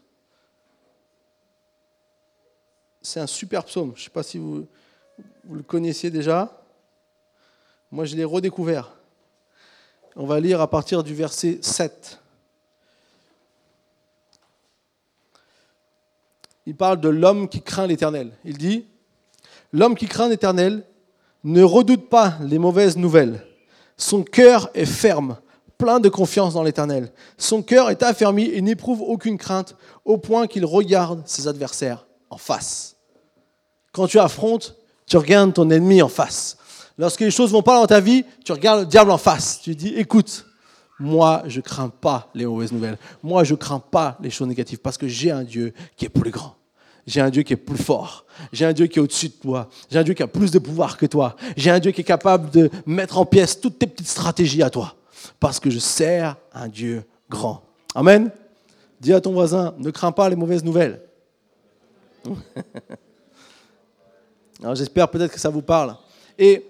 C'est un super psaume. Je ne sais pas si vous, vous le connaissiez déjà. Moi, je l'ai redécouvert. On va lire à partir du verset 7. Il parle de l'homme qui craint l'Éternel. Il dit, L'homme qui craint l'Éternel ne redoute pas les mauvaises nouvelles. Son cœur est ferme, plein de confiance dans l'Éternel. Son cœur est affermi et n'éprouve aucune crainte, au point qu'il regarde ses adversaires en face. Quand tu affrontes, tu regardes ton ennemi en face. Lorsque les choses vont pas dans ta vie, tu regardes le diable en face. Tu dis, écoute, moi, je crains pas les mauvaises nouvelles. Moi, je crains pas les choses négatives parce que j'ai un Dieu qui est plus grand. J'ai un Dieu qui est plus fort. J'ai un Dieu qui est au-dessus de toi. J'ai un Dieu qui a plus de pouvoir que toi. J'ai un Dieu qui est capable de mettre en pièces toutes tes petites stratégies à toi. Parce que je sers un Dieu grand. Amen. Dis à ton voisin, ne crains pas les mauvaises nouvelles. [LAUGHS] Alors j'espère peut-être que ça vous parle. Et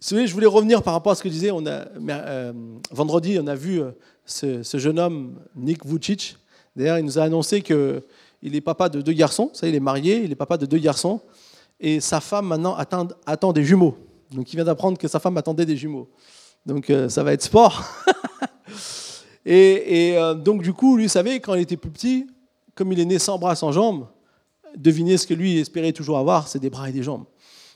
je voulais revenir par rapport à ce que on a, euh, vendredi, on a vu euh, ce, jeune homme, Nick Vucic. D'ailleurs, il nous a annoncé qu'il est papa de deux garçons. Ça, il est marié, il est papa de deux garçons. Et sa femme, maintenant, attend, des jumeaux. Donc, il vient d'apprendre que sa femme attendait des jumeaux. Donc, euh, ça va être sport. [LAUGHS] et, et donc, du coup, lui, vous savez, quand il était plus petit, comme il est né sans bras, sans jambes, devinez ce que lui espérait toujours avoir, c'est des bras et des jambes.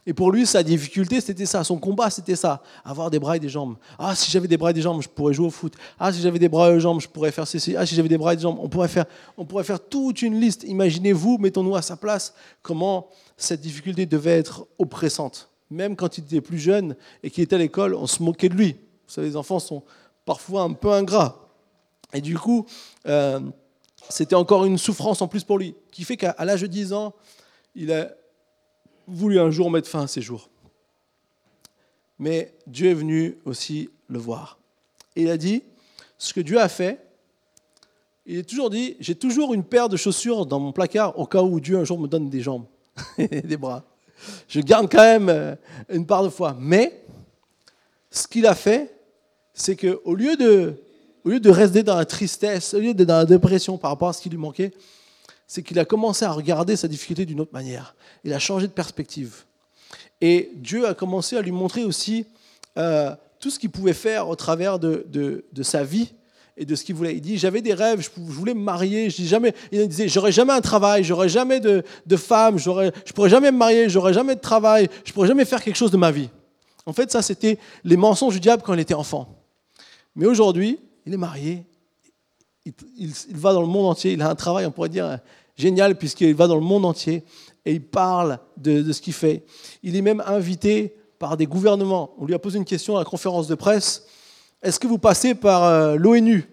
Et pour lui, sa difficulté, c'était ça. Son combat, c'était ça. Avoir des bras et des jambes. Ah, si j'avais des bras et des jambes, je pourrais jouer au foot. Ah, si j'avais des bras et des jambes, je pourrais faire ceci. Ah, si j'avais des bras et des jambes, on pourrait faire, on pourrait faire toute une liste. Imaginez-vous, mettons-nous à sa place, comment cette difficulté devait être oppressante. Même quand il était plus jeune et qu'il était à l'école, on se moquait de lui. Vous savez, les enfants sont parfois un peu ingrats. Et du coup, euh, c'était encore une souffrance en plus pour lui, qui fait qu'à l'âge de 10 ans, il a voulu un jour mettre fin à ses jours. Mais Dieu est venu aussi le voir. Il a dit, ce que Dieu a fait, il a toujours dit, j'ai toujours une paire de chaussures dans mon placard au cas où Dieu un jour me donne des jambes [LAUGHS] et des bras. Je garde quand même euh, une part de foi. Mais ce qu'il a fait, c'est qu'au lieu au lieu de rester dans la tristesse, au lieu d'être dans la dépression par rapport à ce qui lui manquait, c'est qu'il a commencé à regarder sa difficulté d'une autre manière. Il a changé de perspective. Et Dieu a commencé à lui montrer aussi euh, tout ce qu'il pouvait faire au travers de, de, sa vie et de ce qu'il voulait. Il dit J'avais des rêves, je voulais me marier. Je dis jamais, il disait J'aurais jamais un travail, j'aurais jamais de, de femme, je pourrais jamais me marier, j'aurais jamais de travail, je pourrais jamais faire quelque chose de ma vie. En fait, ça, c'était les mensonges du diable quand il était enfant. Mais aujourd'hui, il est marié, il, va dans le monde entier, il a un travail, on pourrait dire, génial, puisqu'il va dans le monde entier et il parle de, ce qu'il fait. Il est même invité par des gouvernements. On lui a posé une question à la conférence de presse. Est-ce que vous passez par euh, l'ONU?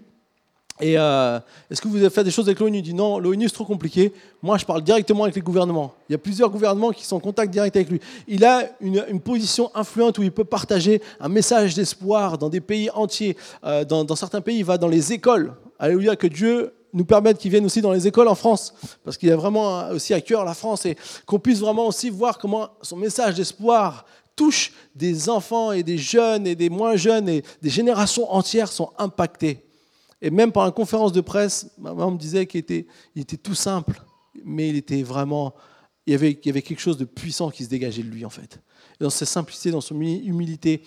Et euh, est-ce que vous avez fait des choses avec l'ONU? Il dit non, l'ONU c'est trop compliqué. Moi, je parle directement avec les gouvernements. Il y a plusieurs gouvernements qui sont en contact direct avec lui. Il a une, position influente où il peut partager un message d'espoir dans des pays entiers. Euh, dans, certains pays, il va dans les écoles. Alléluia, que Dieu nous permette qu'il vienne aussi dans les écoles en France, parce qu'il a vraiment aussi à cœur la France et qu'on puisse vraiment aussi voir comment son message d'espoir touche des enfants et des jeunes et des moins jeunes et des générations entières sont impactées. Et même par une conférence de presse, ma maman me disait qu'il était, tout simple, mais il était vraiment, il y, avait, quelque chose de puissant qui se dégageait de lui en fait. dans sa simplicité, dans son humilité,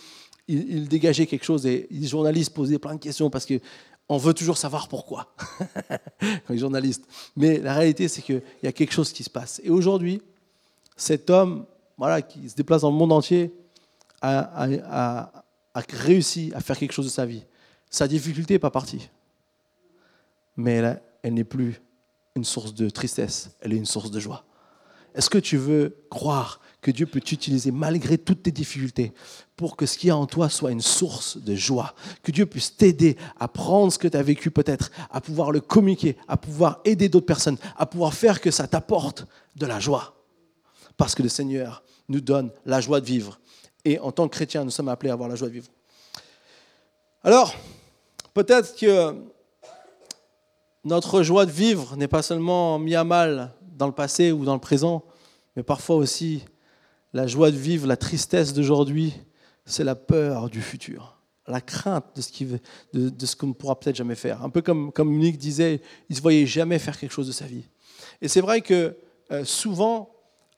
il, dégageait quelque chose et les journalistes posaient plein de questions parce que on veut toujours savoir pourquoi, [LAUGHS] les journalistes. Mais la réalité, c'est qu'il y a quelque chose qui se passe. Et aujourd'hui, cet homme voilà, qui se déplace dans le monde entier a réussi à faire quelque chose de sa vie. Sa difficulté n'est pas partie. Mais elle, elle n'est plus une source de tristesse, elle est une source de joie. Est-ce que tu veux croire que Dieu peut t'utiliser malgré toutes tes difficultés pour que ce qu'il y a en toi soit une source de joie? Que Dieu puisse t'aider à prendre ce que tu as vécu peut-être, à pouvoir le communiquer, à pouvoir aider d'autres personnes, à pouvoir faire que ça t'apporte de la joie? Parce que le Seigneur nous donne la joie de vivre. Et en tant que chrétien, nous sommes appelés à avoir la joie de vivre. Alors, peut-être que notre joie de vivre n'est pas seulement mise à mal dans le passé ou dans le présent, mais parfois aussi la joie de vivre, la tristesse d'aujourd'hui, c'est la peur du futur, la crainte de ce qu'on ne pourra peut-être jamais faire. Un peu comme, comme disait, il ne se voyait jamais faire quelque chose de sa vie. Et c'est vrai que euh, souvent,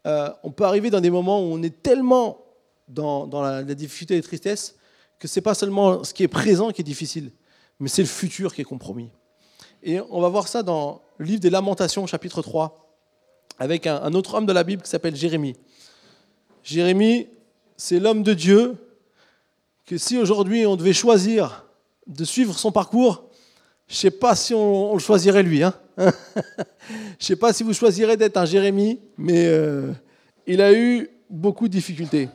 euh, on peut arriver dans des moments où on est tellement dans, dans la, la difficulté et la tristesse que ce n'est pas seulement ce qui est présent qui est difficile, mais c'est le futur qui est compromis. Et on va voir ça dans le livre des Lamentations, chapitre 3, avec un, autre homme de la Bible qui s'appelle Jérémie. Jérémie, c'est l'homme de Dieu que si aujourd'hui on devait choisir de suivre son parcours, je ne sais pas si on, on le choisirait lui. Hein [LAUGHS] je ne sais pas si vous choisirez d'être un Jérémie, mais euh, il a eu beaucoup de difficultés.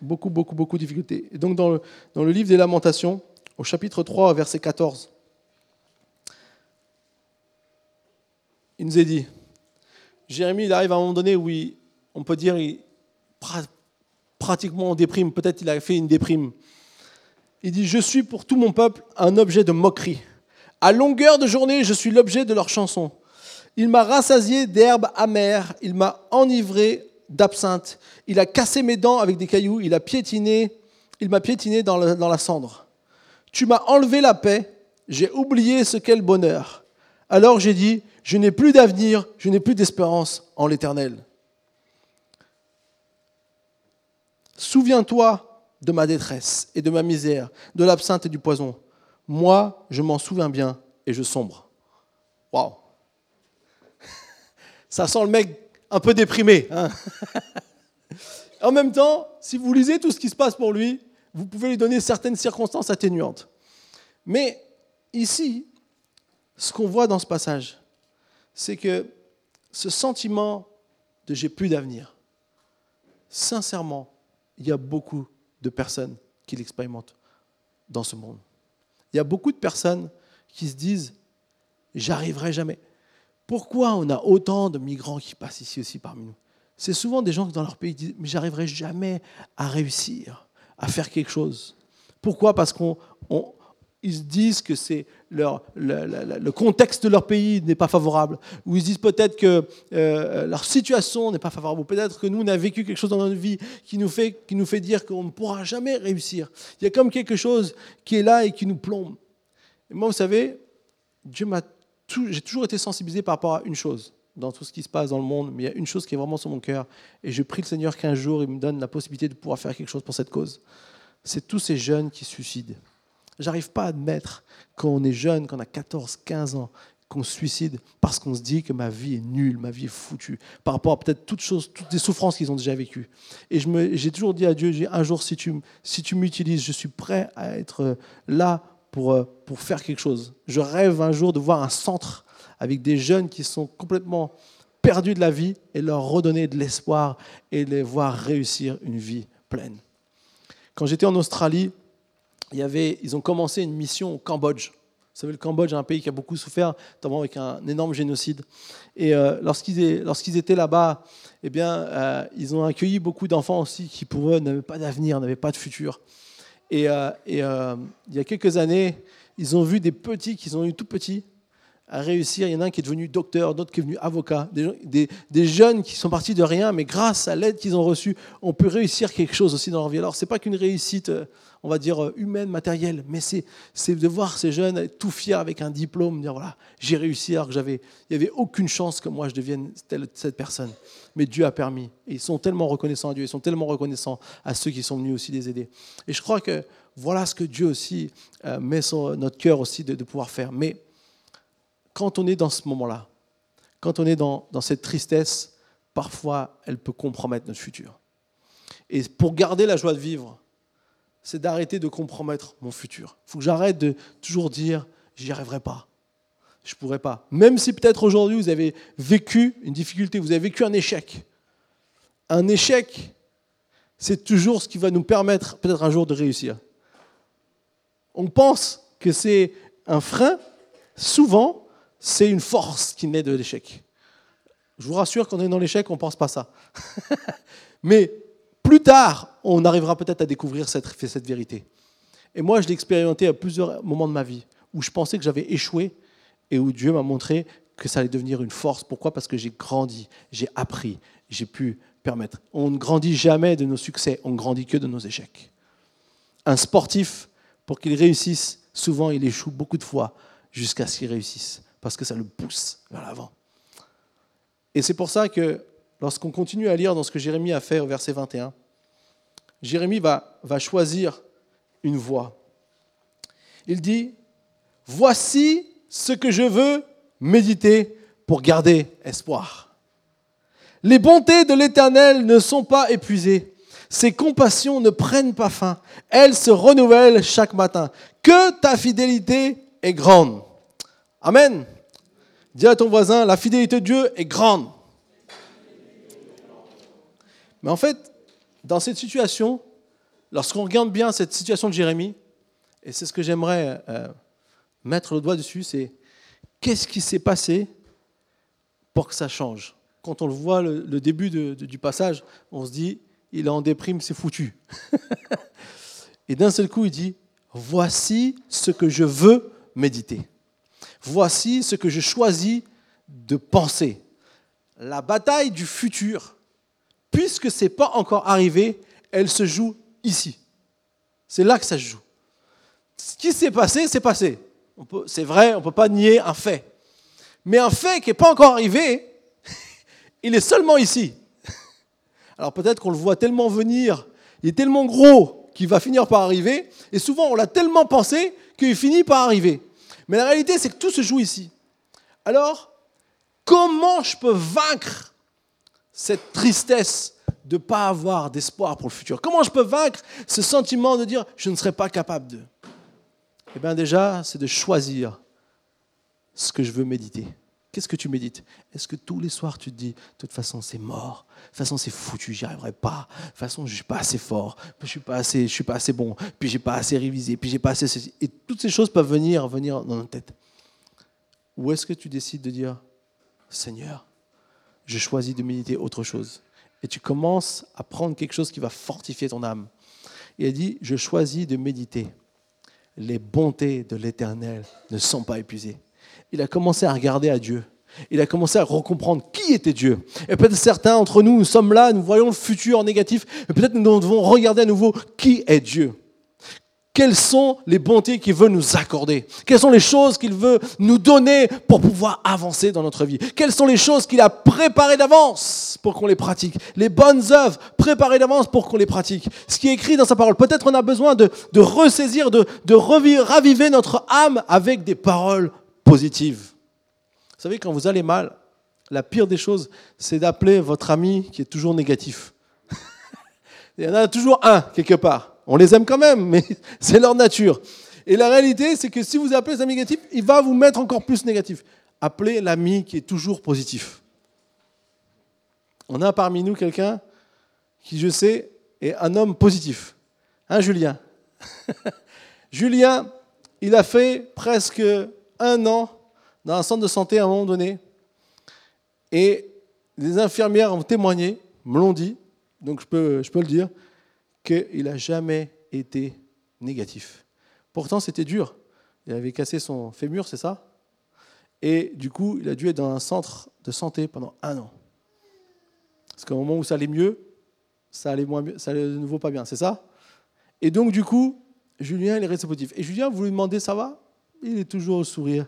Beaucoup, beaucoup, beaucoup de difficultés. Et donc dans le, dans le livre des Lamentations, au chapitre 3, verset 14, il nous est dit, Jérémie, il arrive à un moment donné où on peut dire, il, pra- pratiquement en déprime, peut-être il a fait une déprime. Il dit, je suis pour tout mon peuple un objet de moquerie. À longueur de journée, je suis l'objet de leurs chansons. Il m'a rassasié d'herbes amères, il m'a enivré d'absinthe. Il a cassé mes dents avec des cailloux, il a piétiné, il m'a piétiné dans la cendre. Tu m'as enlevé la paix, j'ai oublié ce qu'est le bonheur. Alors j'ai dit, je n'ai plus d'avenir, je n'ai plus d'espérance en l'Éternel. Souviens-toi de ma détresse et de ma misère, de l'absinthe et du poison. Moi, je m'en souviens bien et je sombre. Waouh [LAUGHS] Ça sent le mec un peu déprimé. hein. [LAUGHS] en même temps, si vous lisez tout ce qui se passe pour lui, vous pouvez lui donner certaines circonstances atténuantes. Mais ici, ce qu'on voit dans ce passage, c'est que ce sentiment de j'ai plus d'avenir, sincèrement, il y a beaucoup de personnes qui l'expérimentent dans ce monde. Il y a beaucoup de personnes qui se disent j'arriverai jamais. Pourquoi on a autant de migrants qui passent ici aussi parmi nous? C'est souvent des gens qui dans leur pays disent mais j'arriverai jamais à réussir, à faire quelque chose. Pourquoi? Parce qu'on on- ils se disent que c'est le, contexte de leur pays n'est pas favorable, ou ils se disent peut-être que euh, leur situation n'est pas favorable, ou peut-être que nous, on a vécu quelque chose dans notre vie qui nous fait, qui nous fait dire qu'on ne pourra jamais réussir. Il y a comme quelque chose qui est là et qui nous plombe. Moi, vous savez, Dieu m'a j'ai toujours été sensibilisé par rapport à une chose dans tout ce qui se passe dans le monde, mais il y a une chose qui est vraiment sur mon cœur, et je prie le Seigneur qu'un jour, il me donne la possibilité de pouvoir faire quelque chose pour cette cause. C'est tous ces jeunes qui suicident. J'arrive pas à admettre quand on est jeune, quand on a 14, 15 ans, qu'on se suicide parce qu'on se dit que ma vie est nulle, ma vie est foutue, par rapport à peut-être toutes choses, toutes les souffrances qu'ils ont déjà vécues. Et j'ai toujours dit à Dieu, j'ai un jour, si tu, si tu m'utilises, je suis prêt à être euh, là pour, euh, pour faire quelque chose. Je rêve un jour de voir un centre avec des jeunes qui sont complètement perdus de la vie et leur redonner de l'espoir et les voir réussir une vie pleine. Quand j'étais en Australie, il y avait, ils ont commencé une mission au Cambodge. Vous savez, le Cambodge est un pays qui a beaucoup souffert, notamment avec un énorme génocide. Et euh, lorsqu'ils étaient là-bas, eh bien, euh, ils ont accueilli beaucoup d'enfants aussi qui, pour eux, n'avaient pas d'avenir, n'avaient pas de futur. Et, euh, et, il y a quelques années, ils ont vu des petits qu'ils ont eu tout petits à réussir. Il y en a un qui est devenu docteur, d'autres qui est devenu avocat. Des, jeunes qui sont partis de rien, mais grâce à l'aide qu'ils ont reçue, on peut réussir quelque chose aussi dans leur vie. Alors, ce n'est pas qu'une réussite, euh, on va dire, euh, humaine, matérielle, mais c'est de voir ces jeunes tout fiers avec un diplôme, dire voilà, j'ai réussi alors que j'avais, il n'y avait aucune chance que moi je devienne telle, cette personne. Mais Dieu a permis. Ils sont tellement reconnaissants à Dieu, ils sont tellement reconnaissants à ceux qui sont venus aussi les aider. Et je crois que voilà ce que Dieu aussi euh, met sur notre cœur aussi de, de pouvoir faire. Mais quand on est dans ce moment-là, quand on est dans, cette tristesse, parfois elle peut compromettre notre futur. Et pour garder la joie de vivre, c'est d'arrêter de compromettre mon futur. Il faut que j'arrête de toujours dire j'y arriverai pas. Je ne pourrai pas. Même si peut-être aujourd'hui vous avez vécu une difficulté, vous avez vécu un échec. Un échec, c'est toujours ce qui va nous permettre peut-être un jour de réussir. On pense que c'est un frein, souvent c'est une force qui naît de l'échec. Je vous rassure, quand on est dans l'échec, on ne pense pas ça. [LAUGHS] Mais plus tard, on arrivera peut-être à découvrir cette, cette vérité. Et moi, je l'ai expérimenté à plusieurs moments de ma vie où je pensais que j'avais échoué et où Dieu m'a montré que ça allait devenir une force. Pourquoi? Parce que j'ai grandi, j'ai appris, j'ai pu permettre. On ne grandit jamais de nos succès, on ne grandit que de nos échecs. Un sportif, pour qu'il réussisse, souvent il échoue beaucoup de fois jusqu'à ce qu'il réussisse, parce que ça le pousse vers l'avant. Et c'est pour ça que lorsqu'on continue à lire dans ce que Jérémie a fait au verset 21, Jérémie va, va choisir une voie. Il dit, voici ce que je veux méditer pour garder espoir. Les bontés de l'Éternel ne sont pas épuisées. Ses compassions ne prennent pas fin. Elles se renouvellent chaque matin. Que ta fidélité est grande. Amen. Dis à ton voisin, la fidélité de Dieu est grande. Mais en fait, dans cette situation, lorsqu'on regarde bien cette situation de Jérémie, et c'est ce que j'aimerais euh, mettre le doigt dessus, c'est qu'est-ce qui s'est passé pour que ça change? Quand on le voit, le, début du passage, on se dit, il est en déprime, c'est foutu. [LAUGHS] et d'un seul coup, il dit, voici ce que je veux méditer. Voici ce que je choisis de penser. La bataille du futur, puisque ce n'est pas encore arrivé, elle se joue ici. C'est là que ça se joue. Ce qui s'est passé, c'est passé. C'est vrai, on ne peut pas nier un fait. Mais un fait qui n'est pas encore arrivé, [LAUGHS] il est seulement ici. [LAUGHS] Alors peut-être qu'on le voit tellement venir, il est tellement gros qu'il va finir par arriver, et souvent on l'a tellement pensé qu'il finit par arriver. Mais la réalité, c'est que tout se joue ici. Alors, comment je peux vaincre cette tristesse de ne pas avoir d'espoir pour le futur? Comment je peux vaincre ce sentiment de dire je ne serai pas capable de? Eh bien déjà, c'est de choisir ce que je veux méditer. Qu'est-ce que tu médites? Est-ce que tous les soirs tu te dis, de toute façon c'est mort, de toute façon c'est foutu, j'y arriverai pas, de toute façon je suis pas assez fort, je suis pas assez, je suis pas assez bon, puis j'ai pas assez révisé, puis j'ai pas assez ceci. Et toutes ces choses peuvent venir, venir dans notre tête. Ou est-ce que tu décides de dire, Seigneur, je choisis de méditer autre chose Et tu commences à prendre quelque chose qui va fortifier ton âme. Et il dit, je choisis de méditer. Les bontés de l'Éternel ne sont pas épuisées. Il a commencé à regarder à Dieu. Il a commencé à recomprendre qui était Dieu. Et peut-être certains d'entre nous, nous sommes là, nous voyons le futur négatif, mais peut-être nous devons regarder à nouveau qui est Dieu. Quelles sont les bontés qu'il veut nous accorder? Quelles sont les choses qu'il veut nous donner pour pouvoir avancer dans notre vie? Quelles sont les choses qu'il a préparées d'avance pour qu'on les pratique? Les bonnes œuvres préparées d'avance pour qu'on les pratique? Ce qui est écrit dans sa parole. Peut-être on a besoin de, ressaisir, de, raviver notre âme avec des paroles positives. Vous savez, quand vous allez mal, la pire des choses, c'est d'appeler votre ami qui est toujours négatif. [LAUGHS] Il y en a toujours un quelque part. On les aime quand même, mais [LAUGHS] c'est leur nature. Et la réalité, c'est que si vous appelez un négatif, il va vous mettre encore plus négatif. Appelez l'ami qui est toujours positif. On a parmi nous quelqu'un qui, je sais, est un homme positif. Hein, Julien? [LAUGHS] Julien, il a fait presque un an dans un centre de santé à un moment donné. Et les infirmières ont témoigné, me l'ont dit, donc je peux, le dire, qu'il n'a jamais été négatif. Pourtant, c'était dur. Il avait cassé son fémur, c'est ça? Et du coup, il a dû être dans un centre de santé pendant un an. Parce qu'au moment où ça allait mieux, ça allait, moins ça allait de nouveau pas bien, c'est ça? Et donc, du coup, Julien, il est resté positif. Et Julien, vous lui demandez, ça va? Il est toujours au sourire,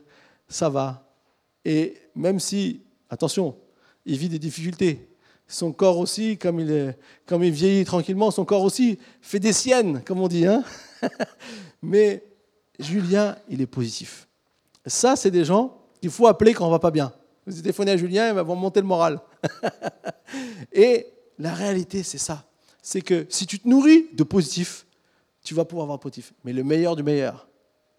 ça va. Et même si, attention, il vit des difficultés, son corps aussi, comme il, comme il vieillit tranquillement, son corps aussi fait des siennes, comme on dit. Hein [LAUGHS] Mais Julien, il est positif. Ça, c'est des gens qu'il faut appeler quand on va pas bien. Vous téléphonez à Julien, il va monter le moral. [LAUGHS] Et la réalité, c'est ça. C'est que si tu te nourris de positif, tu vas pouvoir avoir positif. Mais le meilleur du meilleur,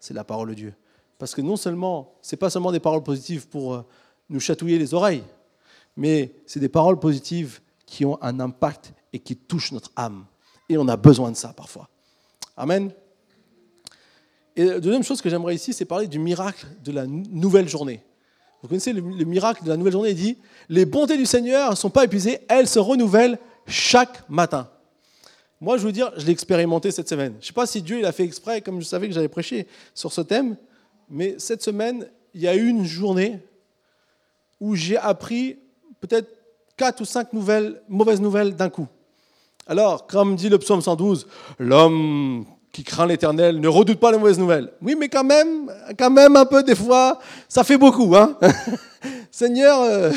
c'est la parole de Dieu. Parce que non seulement, c'est pas seulement des paroles positives pour euh, nous chatouiller les oreilles, mais c'est des paroles positives qui ont un impact et qui touchent notre âme. Et on a besoin de ça parfois. Amen. Et la deuxième chose que j'aimerais ici, c'est parler du miracle de la nouvelle journée. Vous connaissez le, miracle de la nouvelle journée Il dit Les bontés du Seigneur ne sont pas épuisées, elles se renouvellent chaque matin. Moi, je veux dire, je l'ai expérimenté cette semaine. Je ne sais pas si Dieu il a fait exprès, comme je savais que j'allais prêcher sur ce thème, mais cette semaine, il y a eu une journée où j'ai appris peut-être quatre ou cinq nouvelles, mauvaises nouvelles d'un coup. Alors, comme dit le psaume 112, l'homme qui craint l'éternel ne redoute pas les mauvaises nouvelles. Oui, mais quand même, quand même un peu des fois, ça fait beaucoup. Hein [LAUGHS] Seigneur, euh,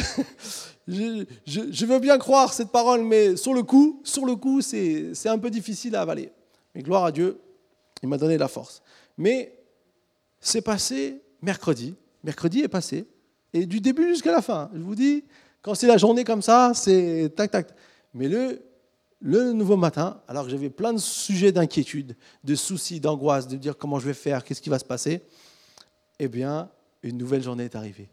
[LAUGHS] je, veux bien croire cette parole, mais sur le coup, sur le coup, c'est un peu difficile à avaler. Mais gloire à Dieu, il m'a donné la force. Mais c'est passé mercredi. Mercredi est passé. Et du début jusqu'à la fin, je vous dis, quand c'est la journée comme ça, c'est tac, tac. Mais le, le nouveau matin, alors que j'avais plein de sujets d'inquiétude, de soucis, d'angoisse, de dire comment je vais faire, qu'est-ce qui va se passer, eh bien, une nouvelle journée est arrivée.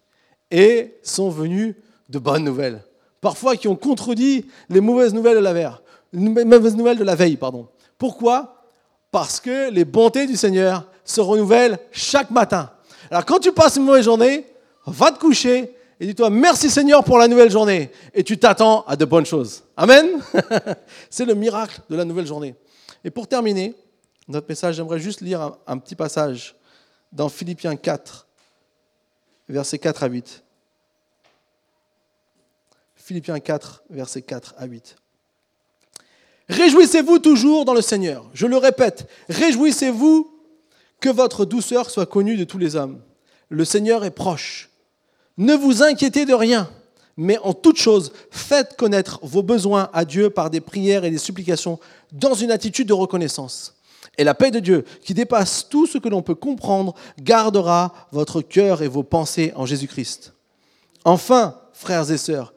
Et sont venues de bonnes nouvelles. Parfois qui ont contredit les mauvaises nouvelles de la veille. Les mauvaises nouvelles de la veille, pardon. Pourquoi? Parce que les bontés du Seigneur se renouvellent chaque matin. Alors quand tu passes une mauvaise journée, va te coucher et dis-toi merci Seigneur pour la nouvelle journée. Et tu t'attends à de bonnes choses. Amen. [LAUGHS] C'est le miracle de la nouvelle journée. Et pour terminer notre message, j'aimerais juste lire un, un, petit passage dans Philippiens 4, versets 4 à 8. Philippiens 4, versets 4 à 8. Réjouissez-vous toujours dans le Seigneur. Je le répète, réjouissez-vous que votre douceur soit connue de tous les hommes. Le Seigneur est proche. Ne vous inquiétez de rien, mais en toute chose, faites connaître vos besoins à Dieu par des prières et des supplications dans une attitude de reconnaissance. Et la paix de Dieu, qui dépasse tout ce que l'on peut comprendre, gardera votre cœur et vos pensées en Jésus-Christ. Enfin, frères et sœurs,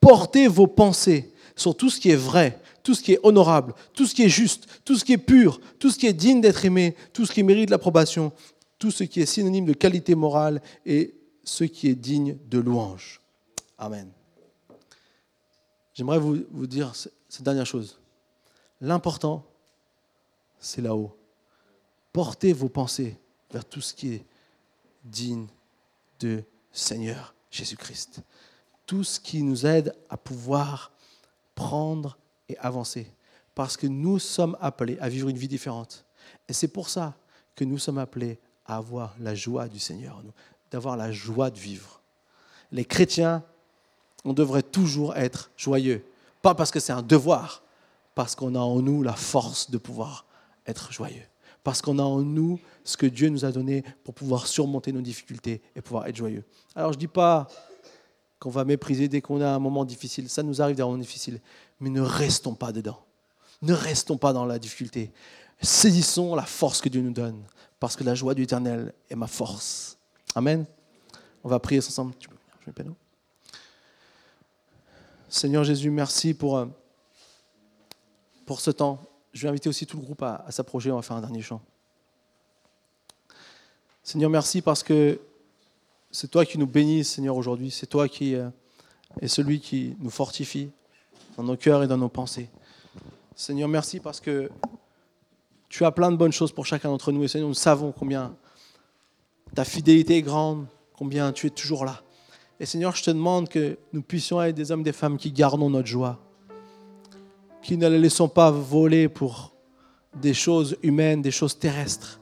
portez vos pensées sur tout ce qui est vrai, tout ce qui est honorable, tout ce qui est juste, tout ce qui est pur, tout ce qui est digne d'être aimé, tout ce qui mérite l'approbation, tout ce qui est synonyme de qualité morale et ce qui est digne de louange. Amen. J'aimerais vous, dire cette dernière chose. L'important, c'est là-haut. Portez vos pensées vers tout ce qui est digne de Seigneur Jésus-Christ. Tout ce qui nous aide à pouvoir prendre et avancer. Parce que nous sommes appelés à vivre une vie différente. Et c'est pour ça que nous sommes appelés à avoir la joie du Seigneur d'avoir la joie de vivre. Les chrétiens, on devrait toujours être joyeux. Pas parce que c'est un devoir, parce qu'on a en nous la force de pouvoir être joyeux. Parce qu'on a en nous ce que Dieu nous a donné pour pouvoir surmonter nos difficultés et pouvoir être joyeux. Alors je ne dis pas qu'on va mépriser dès qu'on a un moment difficile. Ça nous arrive d'avoir un moment difficile. Mais ne restons pas dedans. Ne restons pas dans la difficulté. Saisissons la force que Dieu nous donne. Parce que la joie du éternel est ma force. Amen. On va prier ensemble. Tu peux venir, Seigneur Jésus, merci pour, euh, pour ce temps. Je vais inviter aussi tout le groupe à, s'approcher. On va faire un dernier chant. Seigneur, merci parce que c'est toi qui nous bénis, Seigneur, aujourd'hui. C'est toi qui euh, est celui qui nous fortifie dans nos cœurs et dans nos pensées. Seigneur, merci parce que tu as plein de bonnes choses pour chacun d'entre nous. Et Seigneur, nous savons combien ta fidélité est grande, combien tu es toujours là. Et Seigneur, je te demande que nous puissions être des hommes et des femmes qui gardons notre joie, qui ne la laissons pas voler pour des choses humaines, des choses terrestres,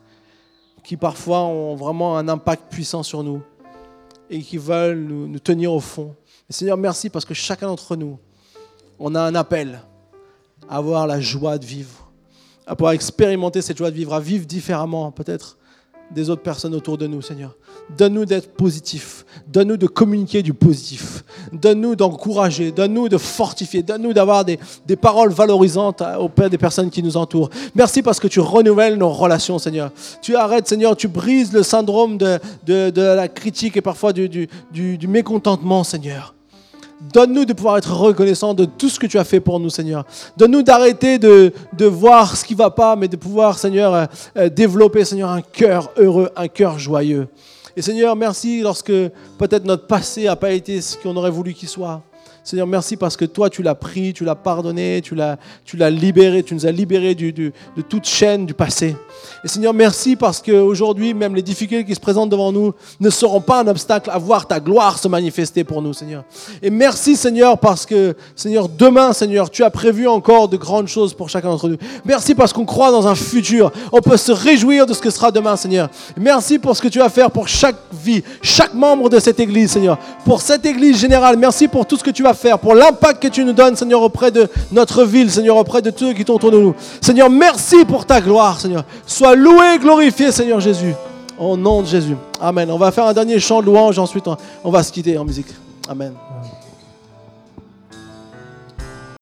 qui parfois ont vraiment un impact puissant sur nous et qui veulent nous, tenir au fond. Seigneur, merci parce que chacun d'entre nous, on a un appel à avoir la joie de vivre, à pouvoir expérimenter cette joie de vivre, à vivre différemment peut-être des autres personnes autour de nous, Seigneur. Donne-nous d'être positifs. Donne-nous de communiquer du positif. Donne-nous d'encourager. Donne-nous de fortifier. Donne-nous d'avoir des, paroles valorisantes à- auprès des personnes qui nous entourent. Merci parce que tu renouvelles nos relations, Seigneur. Tu arrêtes, Seigneur, tu brises le syndrome de, la critique et parfois du mécontentement, Seigneur. Donne-nous de pouvoir être reconnaissants de tout ce que tu as fait pour nous, Seigneur. Donne-nous d'arrêter de, voir ce qui ne va pas, mais de pouvoir, Seigneur, euh, euh, développer, Seigneur, un cœur heureux, un cœur joyeux. Et Seigneur, merci lorsque peut-être notre passé n'a pas été ce qu'on aurait voulu qu'il soit. Seigneur, merci parce que toi, tu l'as pris, tu l'as pardonné, tu l'as, tu l'as libéré, tu nous as libérés de toute chaîne du passé. Et Seigneur, merci parce qu'aujourd'hui, même les difficultés qui se présentent devant nous ne seront pas un obstacle à voir ta gloire se manifester pour nous, Seigneur. Et merci, Seigneur, parce que, Seigneur, demain, Seigneur, tu as prévu encore de grandes choses pour chacun d'entre nous. Merci parce qu'on croit dans un futur. On peut se réjouir de ce que sera demain, Seigneur. Merci pour ce que tu vas faire pour chaque vie, chaque membre de cette Église, Seigneur. Pour cette Église générale, merci pour tout ce que tu vas faire, pour l'impact que tu nous donnes, Seigneur, auprès de notre ville, Seigneur, auprès de tous ceux qui autour de nous. Seigneur, merci pour ta gloire, Seigneur. Sois loué et glorifié, Seigneur Jésus. Au nom de Jésus. Amen. On va faire un dernier chant de louange, ensuite on va se quitter en musique. Amen.